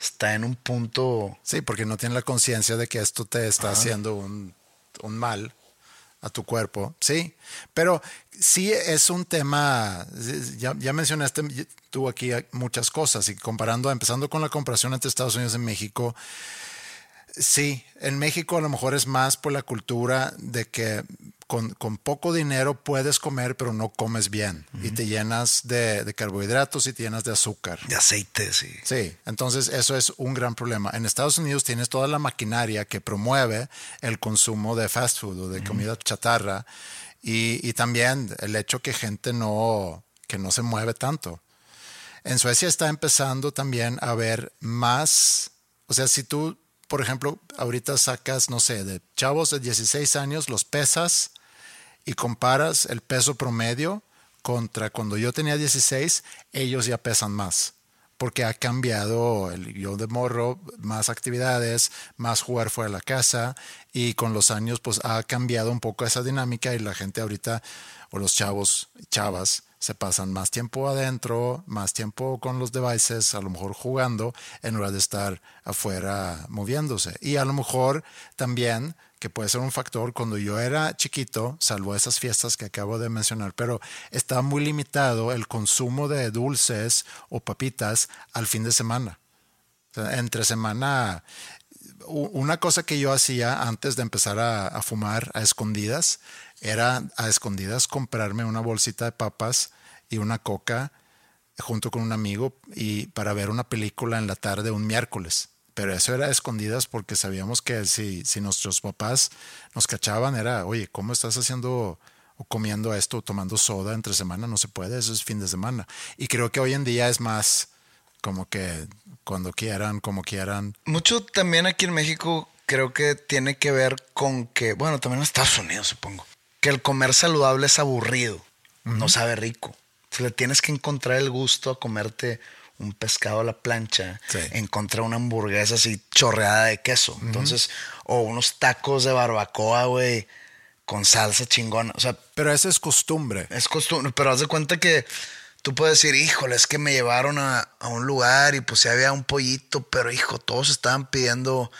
está en un punto Sí, porque no tiene la conciencia de que esto te está haciendo un, un mal a tu cuerpo. Sí, pero sí es un tema, ya, mencionaste tú aquí muchas cosas y comparando, empezando con la comparación entre Estados Unidos y México, sí, en México a lo mejor es más por la cultura de que con, con poco dinero puedes comer, pero no comes bien y te llenas de, de carbohidratos y te llenas de azúcar. de aceite, sí. Sí, entonces eso es un gran problema. En Estados Unidos tienes toda la maquinaria que promueve el consumo de fast food o de comida chatarra y, y también el hecho que gente no, que no se mueve tanto. En Suecia está empezando también a haber más, o sea, si tú, por ejemplo, ahorita sacas, no sé, de chavos de 16 años, los pesas y comparas el peso promedio contra cuando yo tenía 16, ellos ya pesan más. Porque ha cambiado el yo de morro, más actividades, más jugar fuera de la casa y con los años pues ha cambiado un poco esa dinámica y la gente ahorita o los chavos, chavas, se pasan más tiempo adentro, más tiempo con los devices, a lo mejor jugando, en lugar de estar afuera moviéndose. Y a lo mejor también, que puede ser un factor, cuando yo era chiquito, salvo esas fiestas que acabo de mencionar, pero estaba muy limitado el consumo de dulces o papitas al fin de semana. Entre semana, una cosa que yo hacía antes de empezar a, fumar a escondidas era a escondidas comprarme una bolsita de papas y una coca junto con un amigo y para ver una película en la tarde un miércoles. Pero eso era a escondidas porque sabíamos que si, si nuestros papás nos cachaban era, oye, ¿cómo estás haciendo o comiendo esto o tomando soda entre semana? No se puede, eso es fin de semana. Y creo que hoy en día es más como que cuando quieran, como quieran. Mucho también aquí en México creo que tiene que ver con que, bueno, también en Estados Unidos supongo, que el comer saludable es aburrido, uh -huh. no sabe rico. Si le tienes que encontrar el gusto a comerte un pescado a la plancha, sí. encontrar una hamburguesa así chorreada de queso, uh -huh. entonces, o unos tacos de barbacoa, güey, con salsa chingona, o sea. Pero eso es costumbre. Es costumbre, pero haz de cuenta que tú puedes decir, híjole, es que me llevaron a, a un lugar y pues había un pollito, pero hijo, todos estaban pidiendo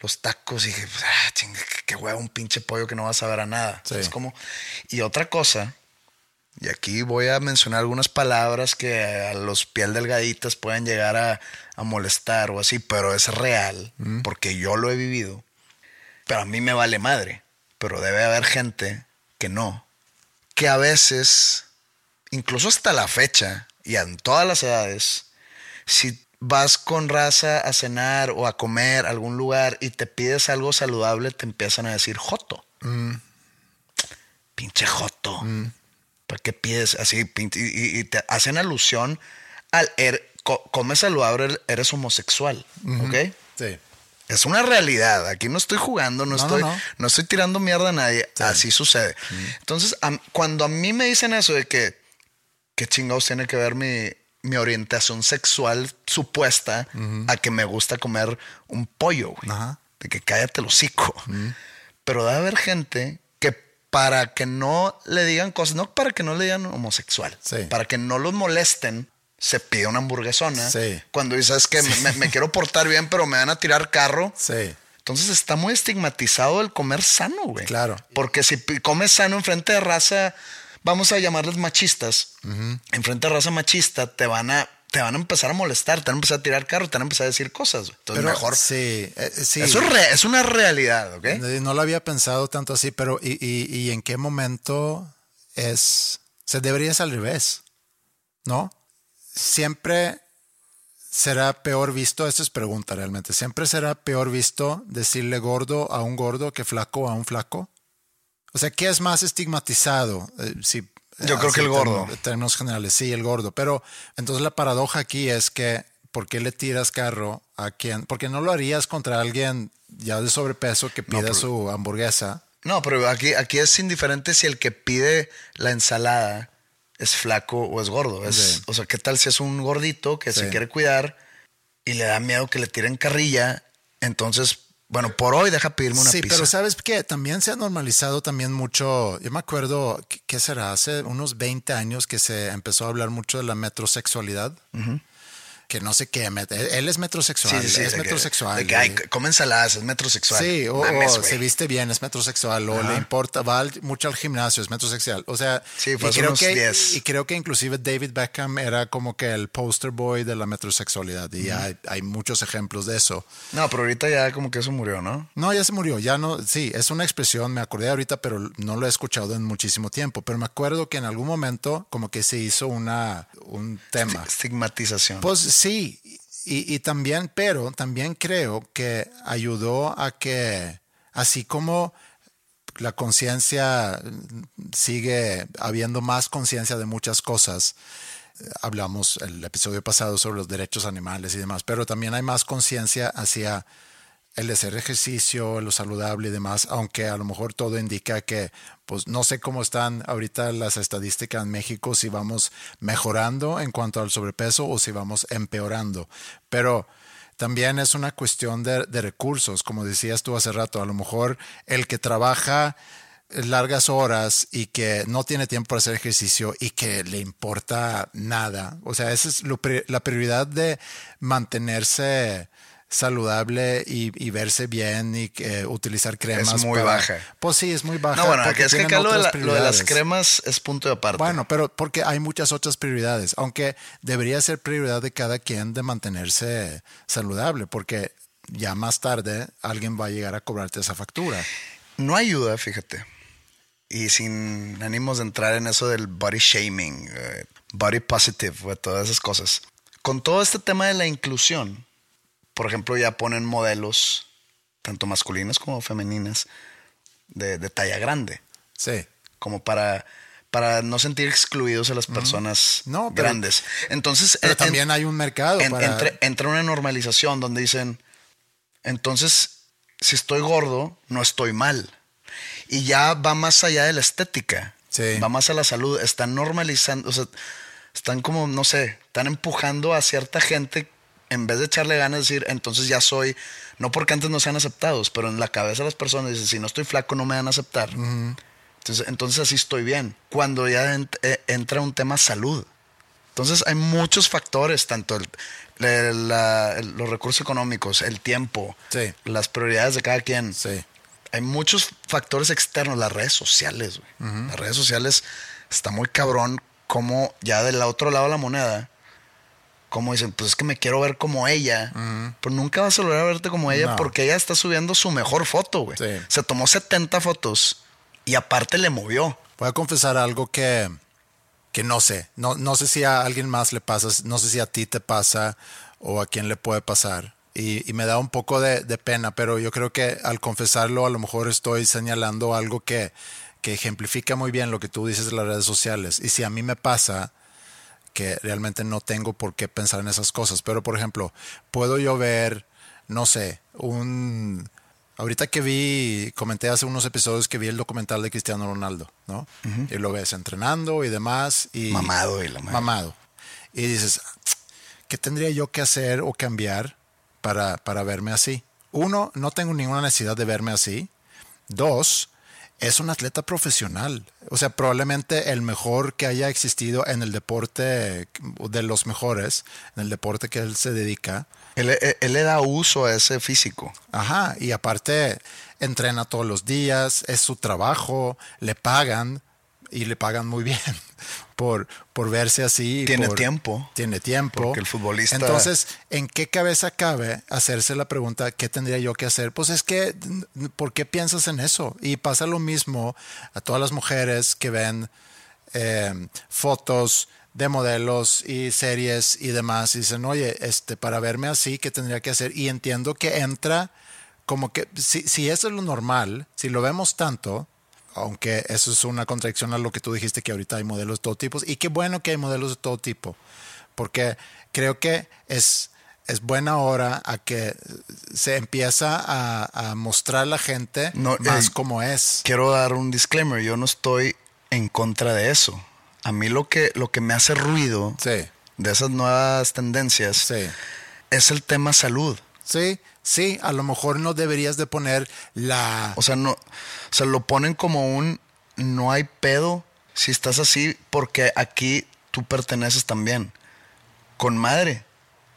los tacos y dije, pues, ah, chinga, qué, huevo, un pinche pollo que no vas a ver a nada. Sí. Es como, y otra cosa, y aquí voy a mencionar algunas palabras que a los piel delgaditas pueden llegar a, a molestar o así, pero es real, mm. porque yo lo he vivido. Pero a mí me vale madre, pero debe haber gente que no, que a veces incluso hasta la fecha y en todas las edades, si vas con raza a cenar o a comer a algún lugar y te pides algo saludable, te empiezan a decir joto. Mm. pinche joto. ¿Para qué pides así? Y, te hacen alusión al er- co- comes saludable, eres homosexual. ¿Ok? Sí. Es una realidad. Aquí no estoy jugando, no, estoy, no. no estoy tirando mierda a nadie. Así sucede. Entonces, a- cuando a mí me dicen eso de que, ¿qué chingados tiene que ver mi, mi orientación sexual supuesta a que me gusta comer un pollo, güey? Ajá. De que cállate el hocico. Pero debe haber gente que para que no le digan cosas, no para que no le digan homosexual, Sí. para que no los molesten, se pide una hamburguesona. Sí. Cuando dices que me, me quiero portar bien, pero me van a tirar carro. Sí. Entonces está muy estigmatizado el comer sano, güey. Claro. Porque si comes sano enfrente de raza, vamos a llamarles machistas, enfrente de raza machista, te van a te van a empezar a molestar, te van a empezar a tirar carro, te van a empezar a decir cosas. Entonces Pero mejor. Sí, eh, sí. Eso es, re- es una realidad, ¿ok? Eh, No lo había pensado tanto así, pero ¿y, y, y en qué momento es? Se debería ser al revés, ¿no? Siempre será peor visto, esta es pregunta realmente, ¿siempre será peor visto decirle gordo a un gordo que flaco a un flaco? O sea, ¿qué es más estigmatizado? Eh, si, Yo creo que el gordo. en términos generales, sí, el gordo. Pero entonces la paradoja aquí es que, ¿por qué le tiras carro a quien? Porque no lo harías contra alguien ya de sobrepeso que pida pero- su hamburguesa. No, pero aquí, aquí es indiferente si el que pide la ensalada es flaco o es gordo. Es, Sí. O sea, ¿qué tal si es un gordito que se quiere cuidar y le da miedo que le tiren carrilla? Entonces, bueno, por hoy deja pedirme una sí, pizza. pero sabes que también se ha normalizado también mucho. Yo me acuerdo, ¿qué, qué será? Hace unos 20 años que se empezó a hablar mucho de la metrosexualidad. Que no sé qué, met- él es metrosexual, Sí, sí, es metrosexual. de que, ay, y- come ensaladas, es metrosexual. Sí, o, Mames, o se viste bien, es metrosexual, o le importa, va mucho al gimnasio, es metrosexual. O sea, Sí, fue y, creo unos que, 10. y creo que inclusive David Beckham era como que el poster boy de la metrosexualidad. Y hay, hay muchos ejemplos de eso. No, pero ahorita ya como que eso murió, ¿no? No, ya se murió, ya no, sí, es una expresión, me acordé ahorita, pero no lo he escuchado en muchísimo tiempo. Pero me acuerdo que en algún momento como que se hizo una, un tema. Estigmatización. Pues sí, y, también, pero también creo que ayudó a que, así como la conciencia sigue habiendo más conciencia de muchas cosas, eh, hablamos el episodio pasado sobre los derechos animales y demás, pero también hay más conciencia hacia el hacer ejercicio, lo saludable y demás, aunque a lo mejor todo indica que, pues no sé cómo están ahorita las estadísticas en México, si vamos mejorando en cuanto al sobrepeso o si vamos empeorando. Pero también es una cuestión de, de recursos, como decías tú hace rato, a lo mejor el que trabaja largas horas y que no tiene tiempo para hacer ejercicio y que le importa nada. O sea, esa es la prioridad de mantenerse saludable y, y verse bien y que utilizar cremas. muy para- baja. Pues sí, es muy baja. no, bueno, porque es que acá lo de, la- lo de las cremas es punto de aparte. Bueno, pero porque hay muchas otras prioridades, aunque debería ser prioridad de cada quien de mantenerse saludable, porque ya más tarde alguien va a llegar a cobrarte esa factura. No ayuda, fíjate. Y sin ánimos de entrar en eso del body shaming, eh, body positive, güey, todas esas cosas. Con todo este tema de la inclusión, por ejemplo, ya ponen modelos, tanto masculinas como femeninas, de, de talla grande, Sí. como para, para no sentir excluidos a las personas No, pero- grandes. Entonces, Pero en- también hay un mercado en- para... entre- entra una normalización donde dicen, entonces, si estoy gordo, no estoy mal. Y ya va más allá de la estética. Sí. Va más a la salud. Están normalizando, o sea, están como, no sé, están empujando a cierta gente en vez de echarle ganas, decir, entonces ya soy, no porque antes no sean aceptados, pero en la cabeza de las personas dicen, si no estoy flaco no me van a aceptar. entonces, entonces así estoy bien. Cuando ya ent- eh, entra un tema salud. Entonces hay muchos factores, tanto el- la- la- el- los recursos económicos, el tiempo, Sí. las prioridades de cada quien. Sí. Hay muchos factores externos, las redes sociales. güey. Las redes sociales está muy cabrón como ya del otro lado de la moneda, como dicen, pues es que me quiero ver como ella, pero nunca vas a lograr verte como ella No. porque ella está subiendo su mejor foto, güey. Sí. Se tomó 70 fotos y aparte le movió. Voy a confesar algo que, que no sé. No, no sé si a alguien más le pasa, no sé si a ti te pasa o a quién le puede pasar. Y, y me da un poco de, de pena, pero yo creo que al confesarlo a lo mejor estoy señalando algo que, que ejemplifica muy bien lo que tú dices de las redes sociales. Y si a mí me pasa que realmente no tengo por qué pensar en esas cosas, pero por ejemplo, puedo yo ver, no sé, un... Ahorita que vi, comenté hace unos episodios que vi el documental de Cristiano Ronaldo, ¿no? Y lo ves entrenando y demás. Y Mamado y la madre. Mamado. Y dices, ¿qué tendría yo que hacer o cambiar para, para verme así? Uno, no tengo ninguna necesidad de verme así. Dos, es un atleta profesional. O sea, probablemente el mejor que haya existido en el deporte, de los mejores, en el deporte que él se dedica. Él, él- él le da uso a ese físico. Ajá, y aparte entrena todos los días, es su trabajo, le pagan y le pagan muy bien por, por verse así. Tiene por- tiempo. Tiene tiempo. Porque el futbolista- Entonces, ¿en qué cabeza cabe hacerse la pregunta, ¿qué tendría yo que hacer? Pues es que, ¿por qué piensas en eso? Y pasa lo mismo a todas las mujeres que ven eh, fotos de modelos y series y demás y dicen, oye, este, para verme así, ¿qué tendría que hacer? Y entiendo que entra como que, si, si eso es lo normal, si lo vemos tanto, aunque eso es una contradicción a lo que tú dijiste que ahorita hay modelos de todo tipo, y qué bueno que hay modelos de todo tipo, porque creo que es, es buena hora a que se empieza a, a mostrar a la gente No, más eh, como es. Quiero dar un disclaimer. Yo no estoy en contra de eso. A mí lo que, lo que me hace ruido Sí, de esas nuevas tendencias sí. es el tema salud. Sí, sí, a lo mejor no deberías de poner la... O sea, no, o sea, lo ponen como un no hay pedo si estás así porque aquí tú perteneces también. Con madre.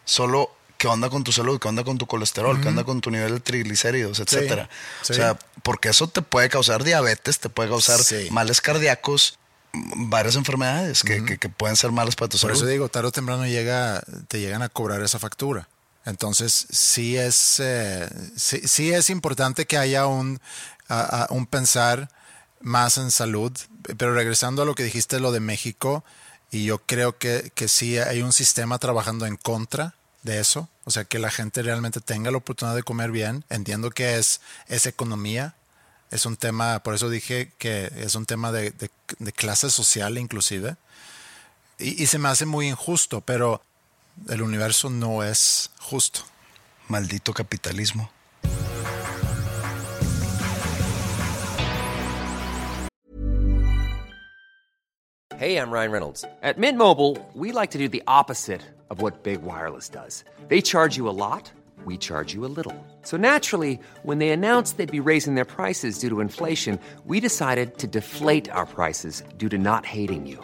Solo qué onda con tu salud, qué onda con tu colesterol, qué onda con tu nivel de triglicéridos, etcétera. sí. O sea, porque eso te puede causar diabetes, te puede causar Sí. males cardíacos, varias enfermedades que, que- que pueden ser malas para tu Por salud. eso digo, tarde o temprano llega, te llegan a cobrar esa factura. Entonces, sí es, eh, sí, sí es importante que haya un, un pensar más en salud. Pero regresando a lo que dijiste, lo de México, y yo creo que, que sí hay un sistema trabajando en contra de eso. O sea, que la gente realmente tenga la oportunidad de comer bien. Entiendo que es, es economía. Es un tema, por eso dije que es un tema de, de- clase social inclusive. Y se me hace muy injusto, pero el universo no es justo. Maldito capitalismo. Hey, I'm Ryan Reynolds. At Mint Mobile, we like to do the opposite of what Big Wireless does. They charge you a lot, we charge you a little. So naturally, when they announced they'd be raising their prices due to inflation, we decided to deflate our prices due to not hating you.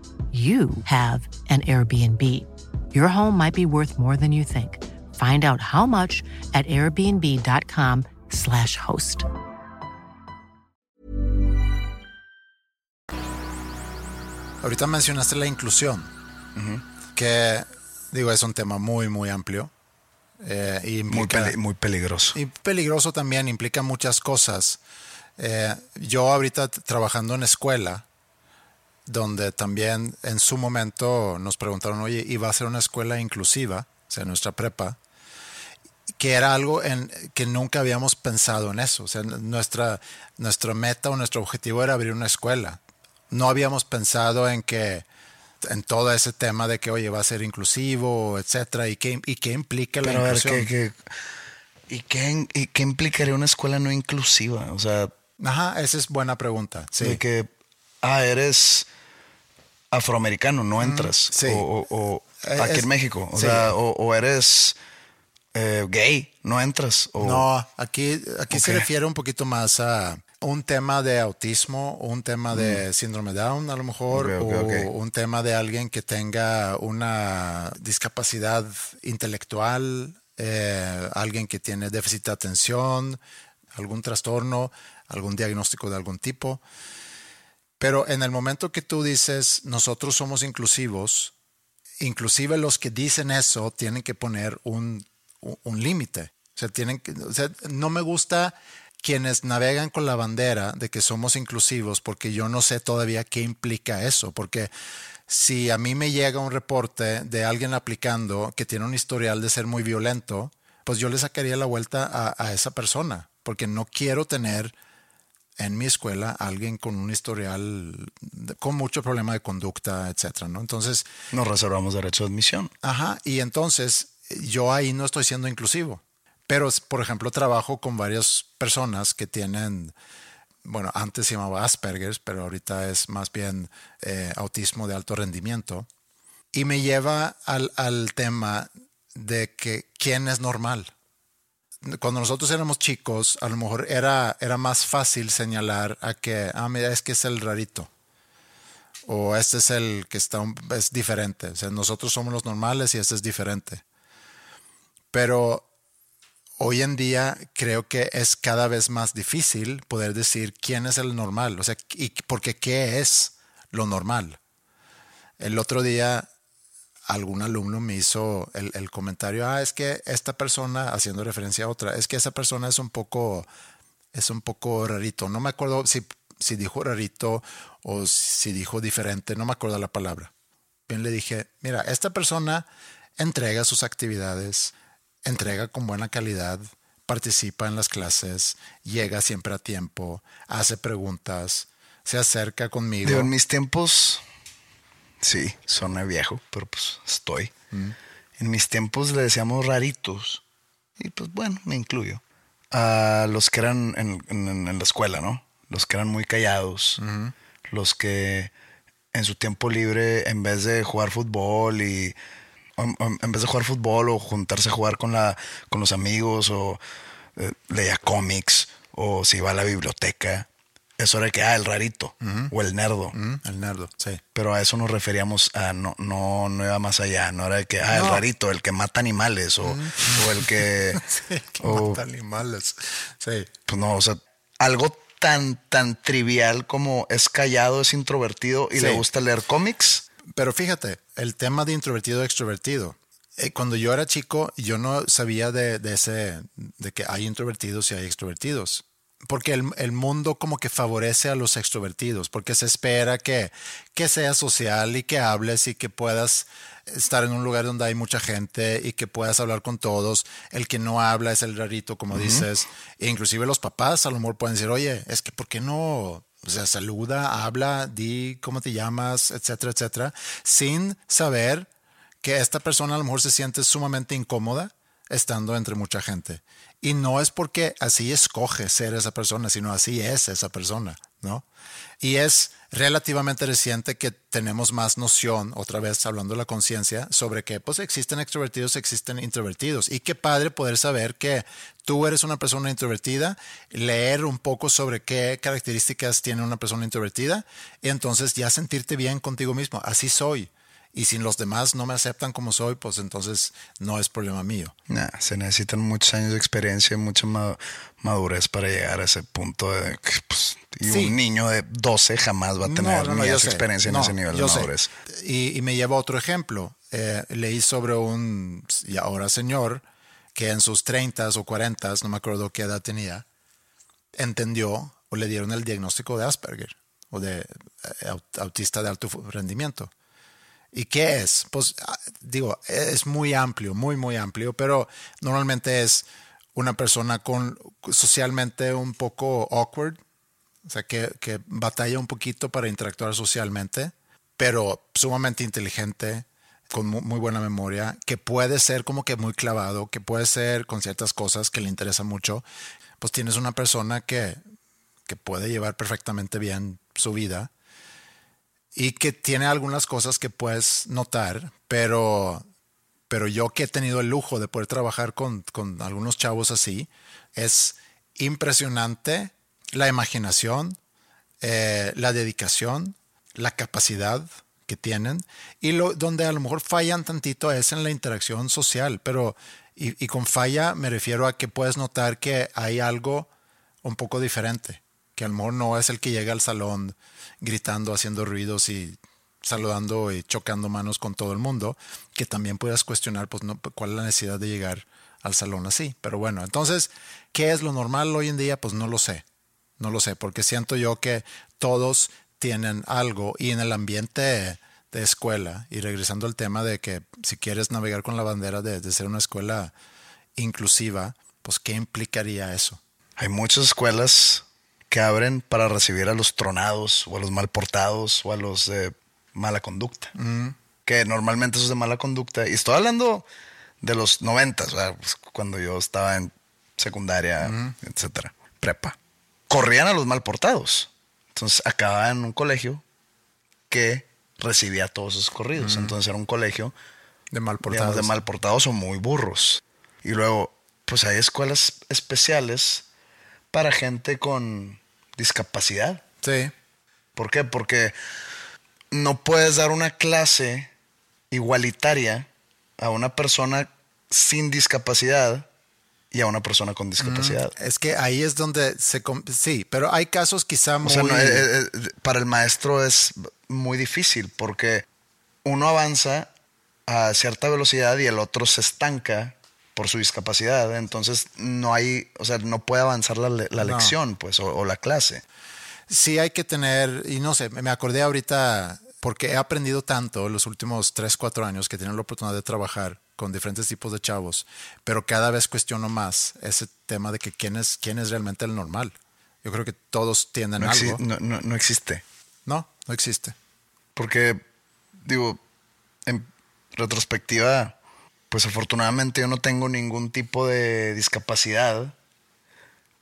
you have an Airbnb. Your home might be worth more than you think. Find out how much at airbnb.com/slash host. Ahorita mencionaste la inclusión, que digo es un tema muy, muy amplio. eh, y Muy, peli- muy peligroso. y peligroso también, implica muchas cosas. Eh, yo ahorita trabajando en escuela, donde también en su momento nos preguntaron, oye, ¿y va a ser una escuela inclusiva? O sea, nuestra prepa, que era algo en que nunca habíamos pensado en eso. O sea, nuestra, nuestra meta o nuestro objetivo era abrir una escuela. No habíamos pensado en que en todo ese tema de que, oye, va a ser inclusivo, etcétera, y qué, y qué implica la Pero a ver, inclusión. ¿qué, qué, y qué, y qué implicaría una escuela no inclusiva? O sea, Ajá, esa es buena pregunta. Sí. de que, ah, eres afroamericano, no entras. sí. O, o- o Eh, aquí es- en México. O sí. sea, o, o eres eh, gay, no entras. O, No, aquí, aquí se refiere un poquito más a, un tema de autismo, un tema de síndrome Down a lo mejor, o un tema de alguien que tenga una discapacidad intelectual, eh, alguien que tiene déficit de atención, algún trastorno, algún diagnóstico de algún tipo. Pero en el momento que tú dices, nosotros somos inclusivos, inclusive los que dicen eso tienen que poner un, un- límite. O sea, o sea, no me gusta quienes navegan con la bandera de que somos inclusivos porque yo no sé todavía qué implica eso. Porque si a mí me llega un reporte de alguien aplicando que tiene un historial de ser muy violento, pues yo le sacaría la vuelta a, a esa persona porque no quiero tener en mi escuela alguien con un historial de- con mucho problema de conducta, etcétera, ¿no? Entonces, Nos reservamos derecho de admisión. Ajá, y entonces yo ahí no estoy siendo inclusivo. Pero, por ejemplo, trabajo con varias personas que tienen, bueno, antes se llamaba Asperger's, pero ahorita es más bien eh, autismo de alto rendimiento. Y me lleva al, al tema de que quién es normal. Cuando nosotros éramos chicos, a lo mejor era, era más fácil señalar a que, ah, mira, es que es el rarito o este es el que está un- es diferente. O sea, nosotros somos los normales y este es diferente. Pero hoy en día creo que es cada vez más difícil poder decir quién es el normal. O sea, y porque qué es lo normal. El otro día algún alumno me hizo el, el comentario, ah, es que esta persona, haciendo referencia a otra, es que esa persona es un poco, es un poco rarito. No me acuerdo si, si dijo rarito o si dijo diferente, no me acuerdo la palabra. Bien le dije, mira, esta persona entrega sus actividades, entrega con buena calidad, participa en las clases, llega siempre a tiempo, hace preguntas, se acerca conmigo. Digo, en mis tiempos, sí, soné viejo, pero pues estoy. En mis tiempos le decíamos raritos. Y pues bueno, me incluyo. A los que eran en, en- en la escuela, ¿no? Los que eran muy callados. Los que en su tiempo libre, en vez de jugar fútbol y... o- o En vez de jugar fútbol o juntarse a jugar con, la, con los amigos o eh, leía cómics o se iba a la biblioteca. Eso era que, ah, el rarito o el nerdo. El nerdo, sí. Pero a eso nos referíamos a no, no, no iba más allá, no era de que, ah, el rarito, el que mata animales, o, o el que. Sí, que o, mata animales. Sí. pues no, o sea, algo tan, tan trivial como es callado, es introvertido y Sí. le gusta leer cómics. Pero fíjate, el tema de introvertido extrovertido. eh, cuando yo era chico, yo no sabía de, de ese, de que hay introvertidos y hay extrovertidos. Porque el, el mundo como que favorece a los extrovertidos, porque se espera que, que seas social y que hables y que puedas estar en un lugar donde hay mucha gente y que puedas hablar con todos. El que no habla es el rarito, como dices. E inclusive los papás a lo mejor pueden decir, oye, es que ¿por qué no? O sea, saluda, habla, di cómo te llamas, etcétera, etcétera, sin saber que esta persona a lo mejor se siente sumamente incómoda estando entre mucha gente. Y no es porque así escoge ser esa persona, sino así es esa persona, ¿no? Y es relativamente reciente que tenemos más noción, otra vez hablando de la conciencia, sobre que pues existen extrovertidos, existen introvertidos. Y qué padre poder saber que tú eres una persona introvertida, leer un poco sobre qué características tiene una persona introvertida y entonces ya sentirte bien contigo mismo. Así soy. Y si los demás no me aceptan como soy, pues entonces no es problema mío. Nah, se necesitan muchos años de experiencia y mucha ma- madurez para llegar a ese punto de que, pues, y Sí. un niño de 12 jamás va a tener ni yo esa experiencia en No, ese nivel de madurez. Y, y me lleva a otro ejemplo. Eh, leí sobre un, y ahora señor, que en sus 30 o 40, no me acuerdo qué edad tenía, entendió o le dieron el diagnóstico de Asperger o de eh, aut- autista de alto rendimiento. ¿Y qué es? Pues ah, digo, es muy amplio, muy, muy amplio, pero normalmente es una persona con socialmente un poco awkward, o sea, que, que batalla un poquito para interactuar socialmente, pero sumamente inteligente, con mu- muy buena memoria, que puede ser como que muy clavado, que puede ser con ciertas cosas que le interesan mucho, pues tienes una persona que, que puede llevar perfectamente bien su vida y que tiene algunas cosas que puedes notar, pero, pero yo que he tenido el lujo de poder trabajar con, con algunos chavos así, es impresionante la imaginación, eh, la dedicación, la capacidad que tienen. Y lo, donde a lo mejor fallan tantito es en la interacción social, pero y, y con falla me refiero a que puedes notar que hay algo un poco diferente, que a no es el que llega al salón gritando, haciendo ruidos y saludando y chocando manos con todo el mundo, que también puedas cuestionar pues no, cuál es la necesidad de llegar al salón así. Pero bueno, entonces, ¿qué es lo normal hoy en día? Pues no lo sé. No lo sé, porque siento yo que todos tienen algo y en el ambiente de escuela, y regresando al tema de que si quieres navegar con la bandera de, de ser una escuela inclusiva, pues ¿qué implicaría eso? Hay muchas escuelas que abren para recibir a los tronados o a los mal portados o a los de mala conducta. Que normalmente esos de mala conducta, y estoy hablando de los noventas, pues, cuando yo estaba en secundaria, etcétera, prepa. Corrían a los mal portados. Entonces acababa en un colegio que recibía todos esos corridos. Entonces era un colegio De mal digamos, portados. de mal portados o muy burros. Y luego, pues hay escuelas especiales para gente con discapacidad. Sí, ¿Por qué? Porque no puedes dar una clase igualitaria a una persona sin discapacidad y a una persona con discapacidad. es que ahí es donde se... Sí, pero hay casos quizá muy... O sea, no, eh, eh, eh, para el maestro es muy difícil porque uno avanza a cierta velocidad y el otro se estanca por su discapacidad. Entonces no hay, o sea, no puede avanzar la, la No. lección, pues, o, o la clase. sí hay que tener, y no sé, me acordé ahorita, porque he aprendido tanto los últimos 3, 4 años que he tenido la oportunidad de trabajar con diferentes tipos de chavos, pero cada vez cuestiono más ese tema de que quién es, quién es realmente el normal. Yo creo que todos tienen No, algo. no- no- no existe. No, no existe. Porque, digo, en retrospectiva, pues afortunadamente yo no tengo ningún tipo de discapacidad,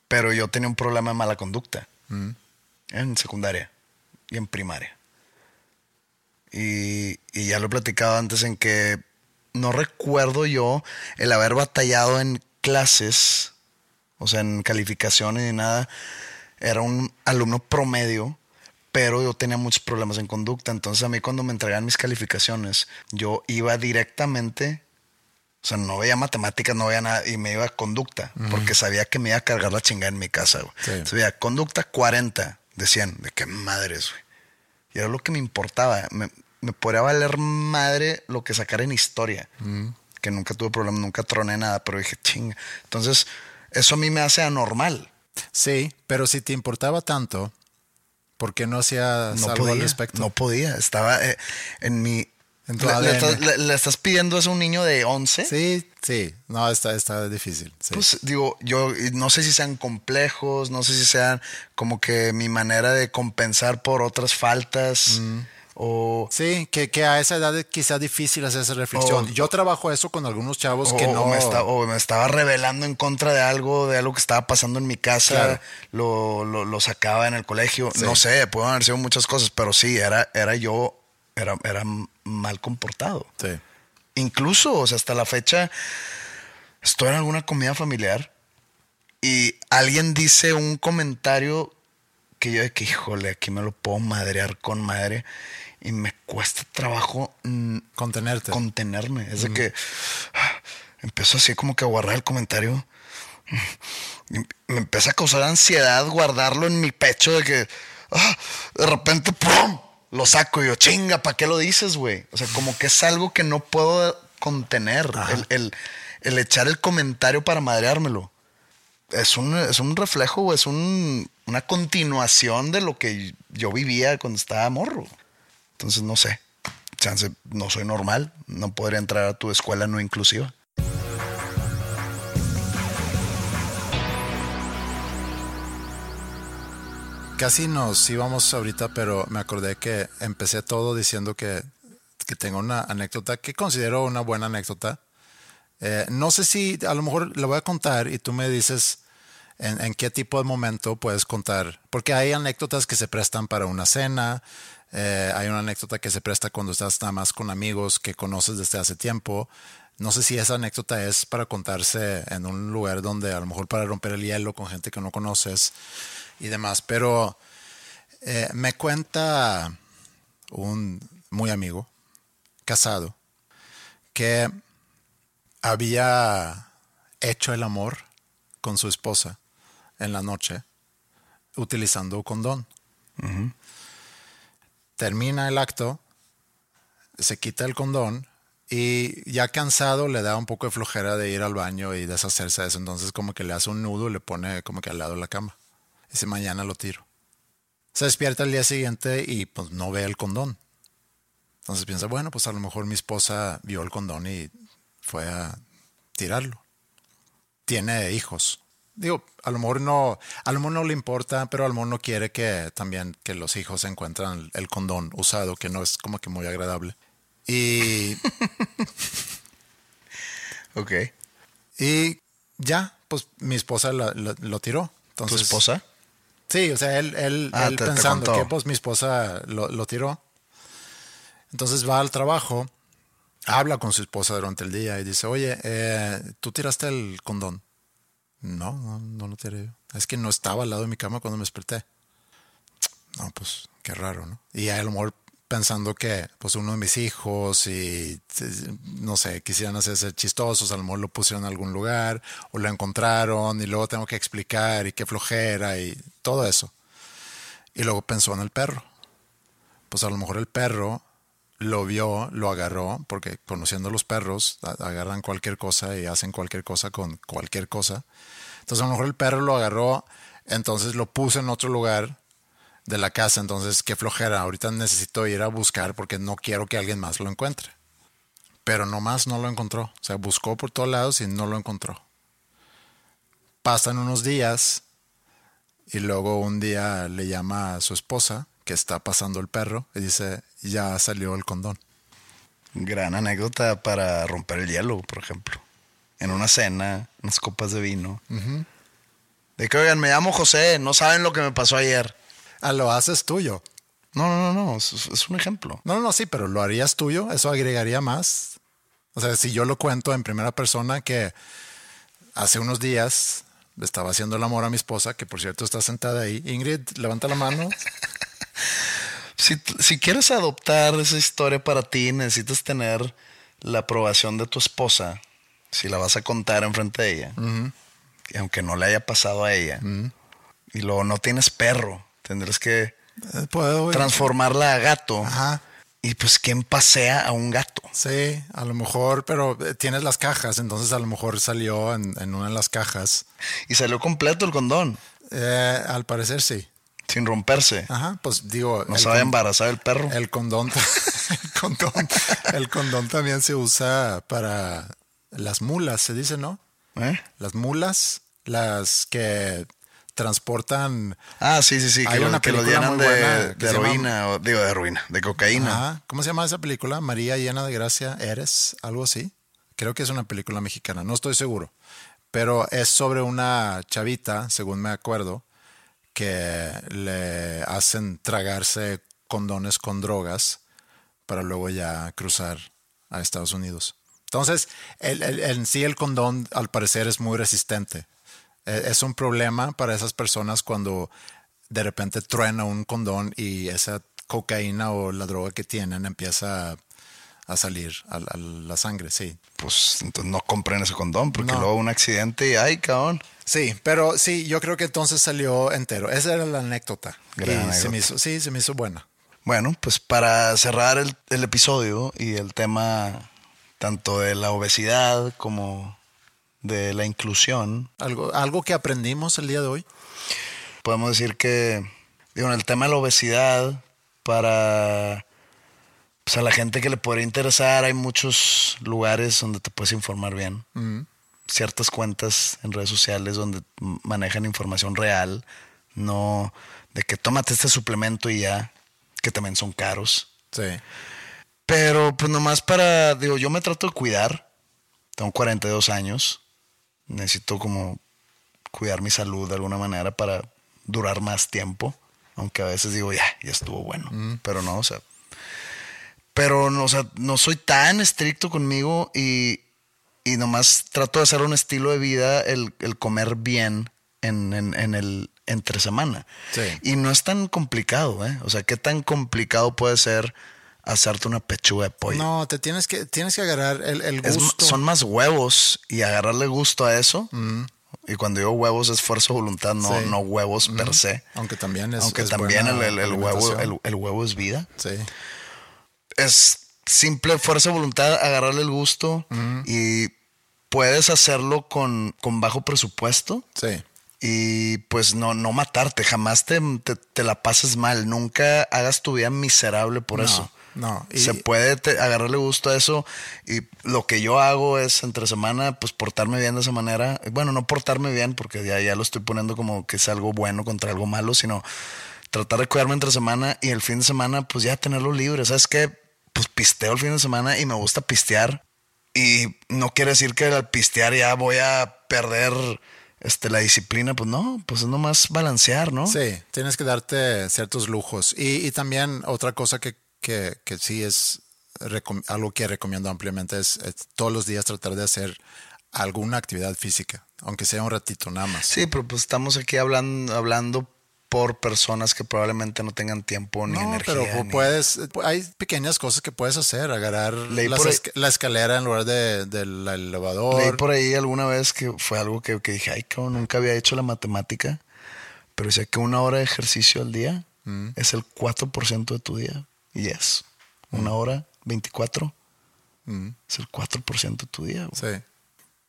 pero yo tenía un problema de mala conducta en secundaria y en primaria. Y, y ya lo he platicado antes en que no recuerdo yo el haber batallado en clases, o sea, en calificaciones ni nada. Era un alumno promedio, pero yo tenía muchos problemas en conducta. Entonces a mí cuando me entregaban mis calificaciones, yo iba directamente, o sea, no veía matemáticas, no veía nada, y me iba a conducta, porque sabía que me iba a cargar la chingada en mi casa, güey. Sí. Entonces, veía conducta 40 de 100, de qué madres, güey. Y era lo que me importaba. Me, me podría valer madre lo que sacara en historia. Que nunca tuve problemas, nunca troné nada, pero dije, chinga. Entonces, eso a mí me hace anormal. Sí, pero si te importaba tanto, ¿por qué no hacías No algo podía. al respecto? No podía. Estaba eh, en mi. Le, estás, le- le estás pidiendo eso a un niño de 11? Sí, sí, no, está, está difícil. sí. Pues digo, yo no sé si sean complejos, no sé si sean como que mi manera de compensar por otras faltas o, Sí, que, que a esa edad es quizá difícil hacer esa reflexión. O- Yo trabajo eso con algunos chavos o- que no... me o me estaba rebelando en contra de algo, de algo que estaba pasando en mi casa, Claro. lo, lo, lo sacaba en el colegio. Sí. No sé, pueden haber sido muchas cosas, pero sí, era, era yo, era, era mal comportado. Sí. Incluso, o sea, hasta la fecha, estoy en alguna comida familiar y alguien dice un comentario que yo de que, híjole, aquí me lo puedo madrear con madre y me cuesta trabajo Contenerte. contenerme. Es de que ah, empiezo así como que a guardar el comentario. Y me empieza a causar ansiedad guardarlo en mi pecho de que ah, de repente ¡pum! Lo saco y yo, chinga, ¿para qué lo dices, güey? O sea, como que es algo que no puedo contener. El, el- el echar el comentario para madreármelo. Es un, es un reflejo, es un- una continuación de lo que yo vivía cuando estaba morro. Entonces, no sé. Chance, no soy normal. No podría entrar a tu escuela no inclusiva. Casi nos íbamos ahorita, pero me acordé que empecé todo diciendo que, que tengo una anécdota que considero una buena anécdota. Eh, no sé si a lo mejor la voy a contar y tú me dices en, qué tipo de momento puedes contar, porque hay anécdotas que se prestan para una cena, eh, hay una anécdota que se presta cuando estás nada más con amigos que conoces desde hace tiempo. No sé si esa anécdota es para contarse en un lugar donde a lo mejor para romper el hielo con gente que no conoces. Y demás. Pero eh, me cuenta un muy amigo, casado, que había hecho el amor con su esposa en la noche utilizando condón. Termina el acto, se quita el condón y ya cansado le da un poco de flojera de ir al baño y deshacerse de eso. Entonces como que le hace un nudo y le pone como que al lado de la cama. Dice, mañana lo tiro. Se despierta el día siguiente y pues no ve el condón. Entonces piensa, bueno, pues a lo mejor mi esposa vio el condón y fue a tirarlo. Tiene hijos. Digo, a lo mejor no, a lo mejor no le importa, pero a lo mejor no quiere que también que los hijos encuentran el condón usado, que no es como que muy agradable. Y. Ok. Y ya, pues mi esposa lo, tiró. ¿Tu Entonces, esposa? Sí, o sea, él, él, Ah, él te- pensando que pues mi esposa lo, lo tiró. Entonces va al trabajo, habla con su esposa durante el día y dice, oye, eh, ¿tú tiraste el condón? No, no, no lo tiré yo. Es que no estaba al lado de mi cama cuando me desperté. No, pues qué raro, ¿no? Y a lo mejor pensando que pues uno de mis hijos y eh, no sé, quisieran hacerse chistosos, a lo mejor lo pusieron en algún lugar o lo encontraron y luego tengo que explicar y qué flojera y todo eso. Y luego pensó en el perro. Pues a lo mejor el perro lo vio, lo agarró, porque conociendo los perros, agarran cualquier cosa y hacen cualquier cosa con cualquier cosa. Entonces a lo mejor el perro lo agarró, entonces lo puso en otro lugar de la casa, entonces qué flojera, ahorita necesito ir a buscar porque no quiero que alguien más lo encuentre. Pero nomás no lo encontró, o sea, buscó por todos lados y no lo encontró. Pasan unos días y luego un día le llama a su esposa que está pasando el perro y dice, ya salió el condón. Gran anécdota para romper el hielo, por ejemplo. En una cena, unas copas de vino. De que, oigan, me llamo José, no saben lo que me pasó ayer. Ah, lo haces tuyo. No, no, no, no, es, es un ejemplo. No, no, no, sí, pero lo harías tuyo, eso agregaría más. O sea, si yo lo cuento en primera persona que hace unos días le estaba haciendo el amor a mi esposa, que por cierto está sentada ahí. Ingrid, levanta la mano. Si, si quieres adoptar esa historia para ti, necesitas tener la aprobación de tu esposa. Si la vas a contar enfrente de ella. Y aunque no le haya pasado a ella. Y luego no tienes perro. Tendrás que Eh, Puedo. transformarla a gato. Ajá. Y pues, ¿quién pasea a un gato? Sí, a lo mejor, pero eh, tienes las cajas, entonces a lo mejor salió en, en una de las cajas. Y salió completo el condón, Eh, al parecer sí. sin romperse. Ajá, pues digo. No con- embarazar el perro. El condón, el condón, el condón también se usa para las mulas, se dice, ¿no? ¿Eh? Las mulas, las que transportan. Ah, sí, sí, sí. Que, Hay lo, una que lo película llenan muy de, buena de llama- heroína, o, digo, de heroína, de cocaína. Ajá, ¿Cómo se llama esa película? María llena de gracia, eres, algo así. Creo que es una película mexicana, no estoy seguro. Pero es sobre una chavita, según me acuerdo, que le hacen tragarse condones con drogas para luego ya cruzar a Estados Unidos. Entonces, el- el- en sí el condón al parecer es muy resistente. Eh, Es un problema para esas personas cuando de repente truena un condón y esa cocaína o la droga que tienen empieza a, a salir a, a la sangre, sí. Pues entonces no compren ese condón, porque No. luego un accidente y ay, cabrón. Sí, pero sí, yo creo que entonces salió entero. Esa era la anécdota. Gran Y se anécdota. me hizo, sí, se me hizo buena. Bueno, pues para cerrar el, el episodio y el tema tanto de la obesidad como de la inclusión, Algo, algo que aprendimos el día de hoy. podemos decir que, digo, en el tema de la obesidad, para pues, a la gente que le podría interesar, hay muchos lugares donde te puedes informar bien. Ciertas cuentas en redes sociales donde manejan información real, no de que tómate este suplemento y ya, que también son caros. Sí. Pero pues nomás para, digo, yo me trato de cuidar. Tengo 42 años. Necesito como cuidar mi salud de alguna manera para durar más tiempo. Aunque a veces digo, ya, ya estuvo bueno. Pero no, o sea. Pero no, o sea, no soy tan estricto conmigo y, y nomás trato de hacer un estilo de vida, el, el comer bien en, en- en el, entre semana. Sí. Y no es tan complicado, ¿eh? O sea, ¿qué tan complicado puede ser hacerte una pechuga de pollo? No, te tienes que, tienes que agarrar el, el Es- gusto. son más huevos y agarrarle gusto a eso. Y cuando digo huevos es fuerza de voluntad, no, Mm. Sí. no huevos per se. Aunque también es. Aunque es también el, el- el huevo, el, el huevo es vida. Sí. Es simple fuerza voluntad, agarrarle el gusto y puedes hacerlo con, con bajo presupuesto Sí. y pues no, no matarte, jamás te, te, te la pases mal, nunca hagas tu vida miserable por No, eso. No, y- Se puede te- agarrarle gusto a eso y lo que yo hago es entre semana pues portarme bien de esa manera. Bueno, no portarme bien porque ya, ya lo estoy poniendo como que es algo bueno contra algo malo, sino tratar de cuidarme entre semana y el fin de semana pues ya tenerlo libre. ¿Sabes qué? Pues pisteo el fin de semana y me gusta pistear y no quiere decir que al pistear ya voy a perder este, la disciplina. Pues no, pues es nomás balancear, ¿no? Sí, tienes que darte ciertos lujos. Y, y también otra cosa que, que, que sí es algo que recomiendo ampliamente es, es todos los días tratar de hacer alguna actividad física, aunque sea un ratito nada más. Sí, pero pues estamos aquí hablando, hablando por personas que probablemente no tengan tiempo ni No, energía. pero ni- puedes, hay pequeñas cosas que puedes hacer, agarrar esca- la escalera en lugar de, del elevador. Leí por ahí alguna vez que fue algo que, que dije, ay, cabrón, nunca había hecho la matemática, pero decía que una hora de ejercicio al día Mm. es el 4% de tu día. Y es. Una hora, 24, es el 4% de tu día. güey. Mm. Sí.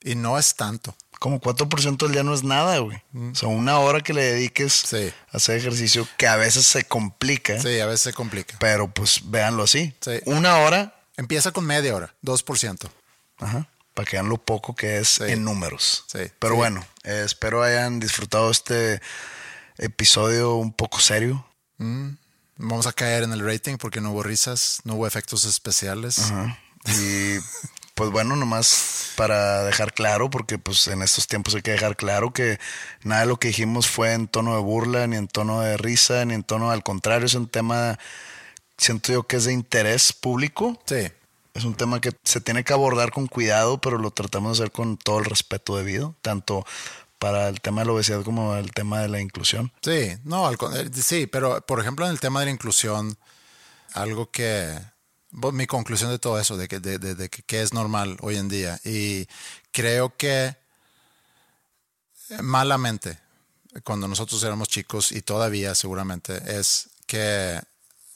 Y no es tanto. Como 4% del día no es nada, güey. O sea, una hora que le dediques Mm. Sí. a hacer ejercicio que a veces se complica, Sí, a veces se complica. pero pues véanlo así. Sí. Una hora, Empieza con media hora, 2%. Ajá. Para que vean lo poco que es Sí. en números. Sí. Pero bueno, eh, espero hayan disfrutado este episodio un poco serio. Vamos a caer en el rating porque no hubo risas, no hubo efectos especiales. Ajá. Y pues bueno, nomás para dejar claro, porque pues en estos tiempos hay que dejar claro que nada de lo que dijimos fue en tono de burla, ni en tono de risa, ni en tono al contrario, es un tema, siento yo que es de interés público. Sí, Es un tema que se tiene que abordar con cuidado, pero lo tratamos de hacer con todo el respeto debido, tanto para el tema de la obesidad como el tema de la inclusión. sí, no, al eh, sí, pero por ejemplo en el tema de la inclusión, algo que, mi conclusión de todo eso, de que, de, de- de es normal hoy en día, y creo que eh, malamente, cuando nosotros éramos chicos y todavía seguramente, es que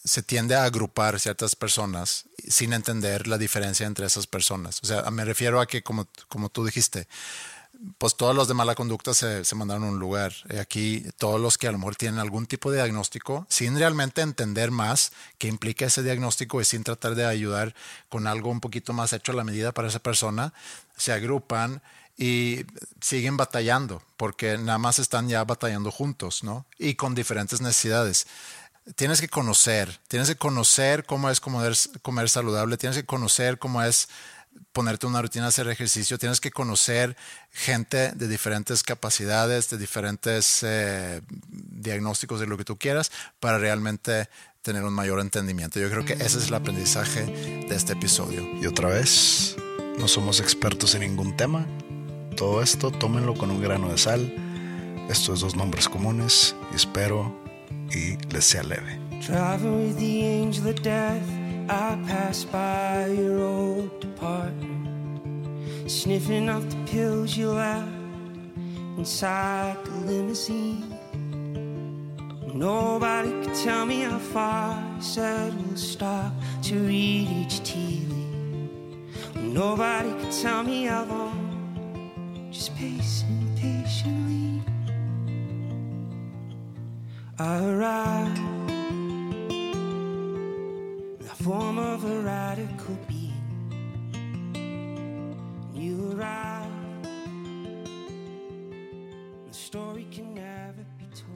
se tiende a agrupar ciertas personas sin entender la diferencia entre esas personas. O sea, me refiero a que, como, como tú dijiste, pues todos los de mala conducta se, se mandaron a un lugar. Y aquí todos los que a lo mejor tienen algún tipo de diagnóstico, sin realmente entender más qué implica ese diagnóstico y sin tratar de ayudar con algo un poquito más hecho a la medida para esa persona, se agrupan y siguen batallando, porque nada más están ya batallando juntos, ¿no? Y con diferentes necesidades tienes que conocer, tienes que conocer cómo es comer, comer saludable, tienes que conocer cómo es ponerte una rutina, hacer ejercicio, tienes que conocer gente de diferentes capacidades, de diferentes eh, diagnósticos de lo que tú quieras para realmente tener un mayor entendimiento. Yo creo que ese es el aprendizaje de este episodio. Y otra vez, no somos expertos en ningún tema. Todo esto tómenlo con un grano de sal. Estos dos nombres comunes espero y les sea leve. With the angel of death, I pass by your old department, sniffing off the pills you left inside the limousine. Nobody could tell me how far I said we'll stop to read each tea leaf. Nobody could tell me how long, just pacing patiently. I arrived form of a radical being. You arrived, the story can never be told.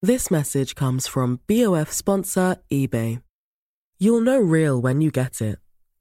This message comes from BOF sponsor eBay. You'll know real when you get it.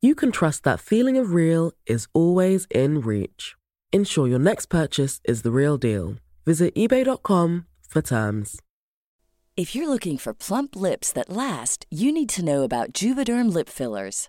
you can trust that feeling of real is always in reach. Ensure your next purchase is the real deal. Visit eBay.com for terms. If you're looking for plump lips that last, you need to know about Juvederm lip fillers.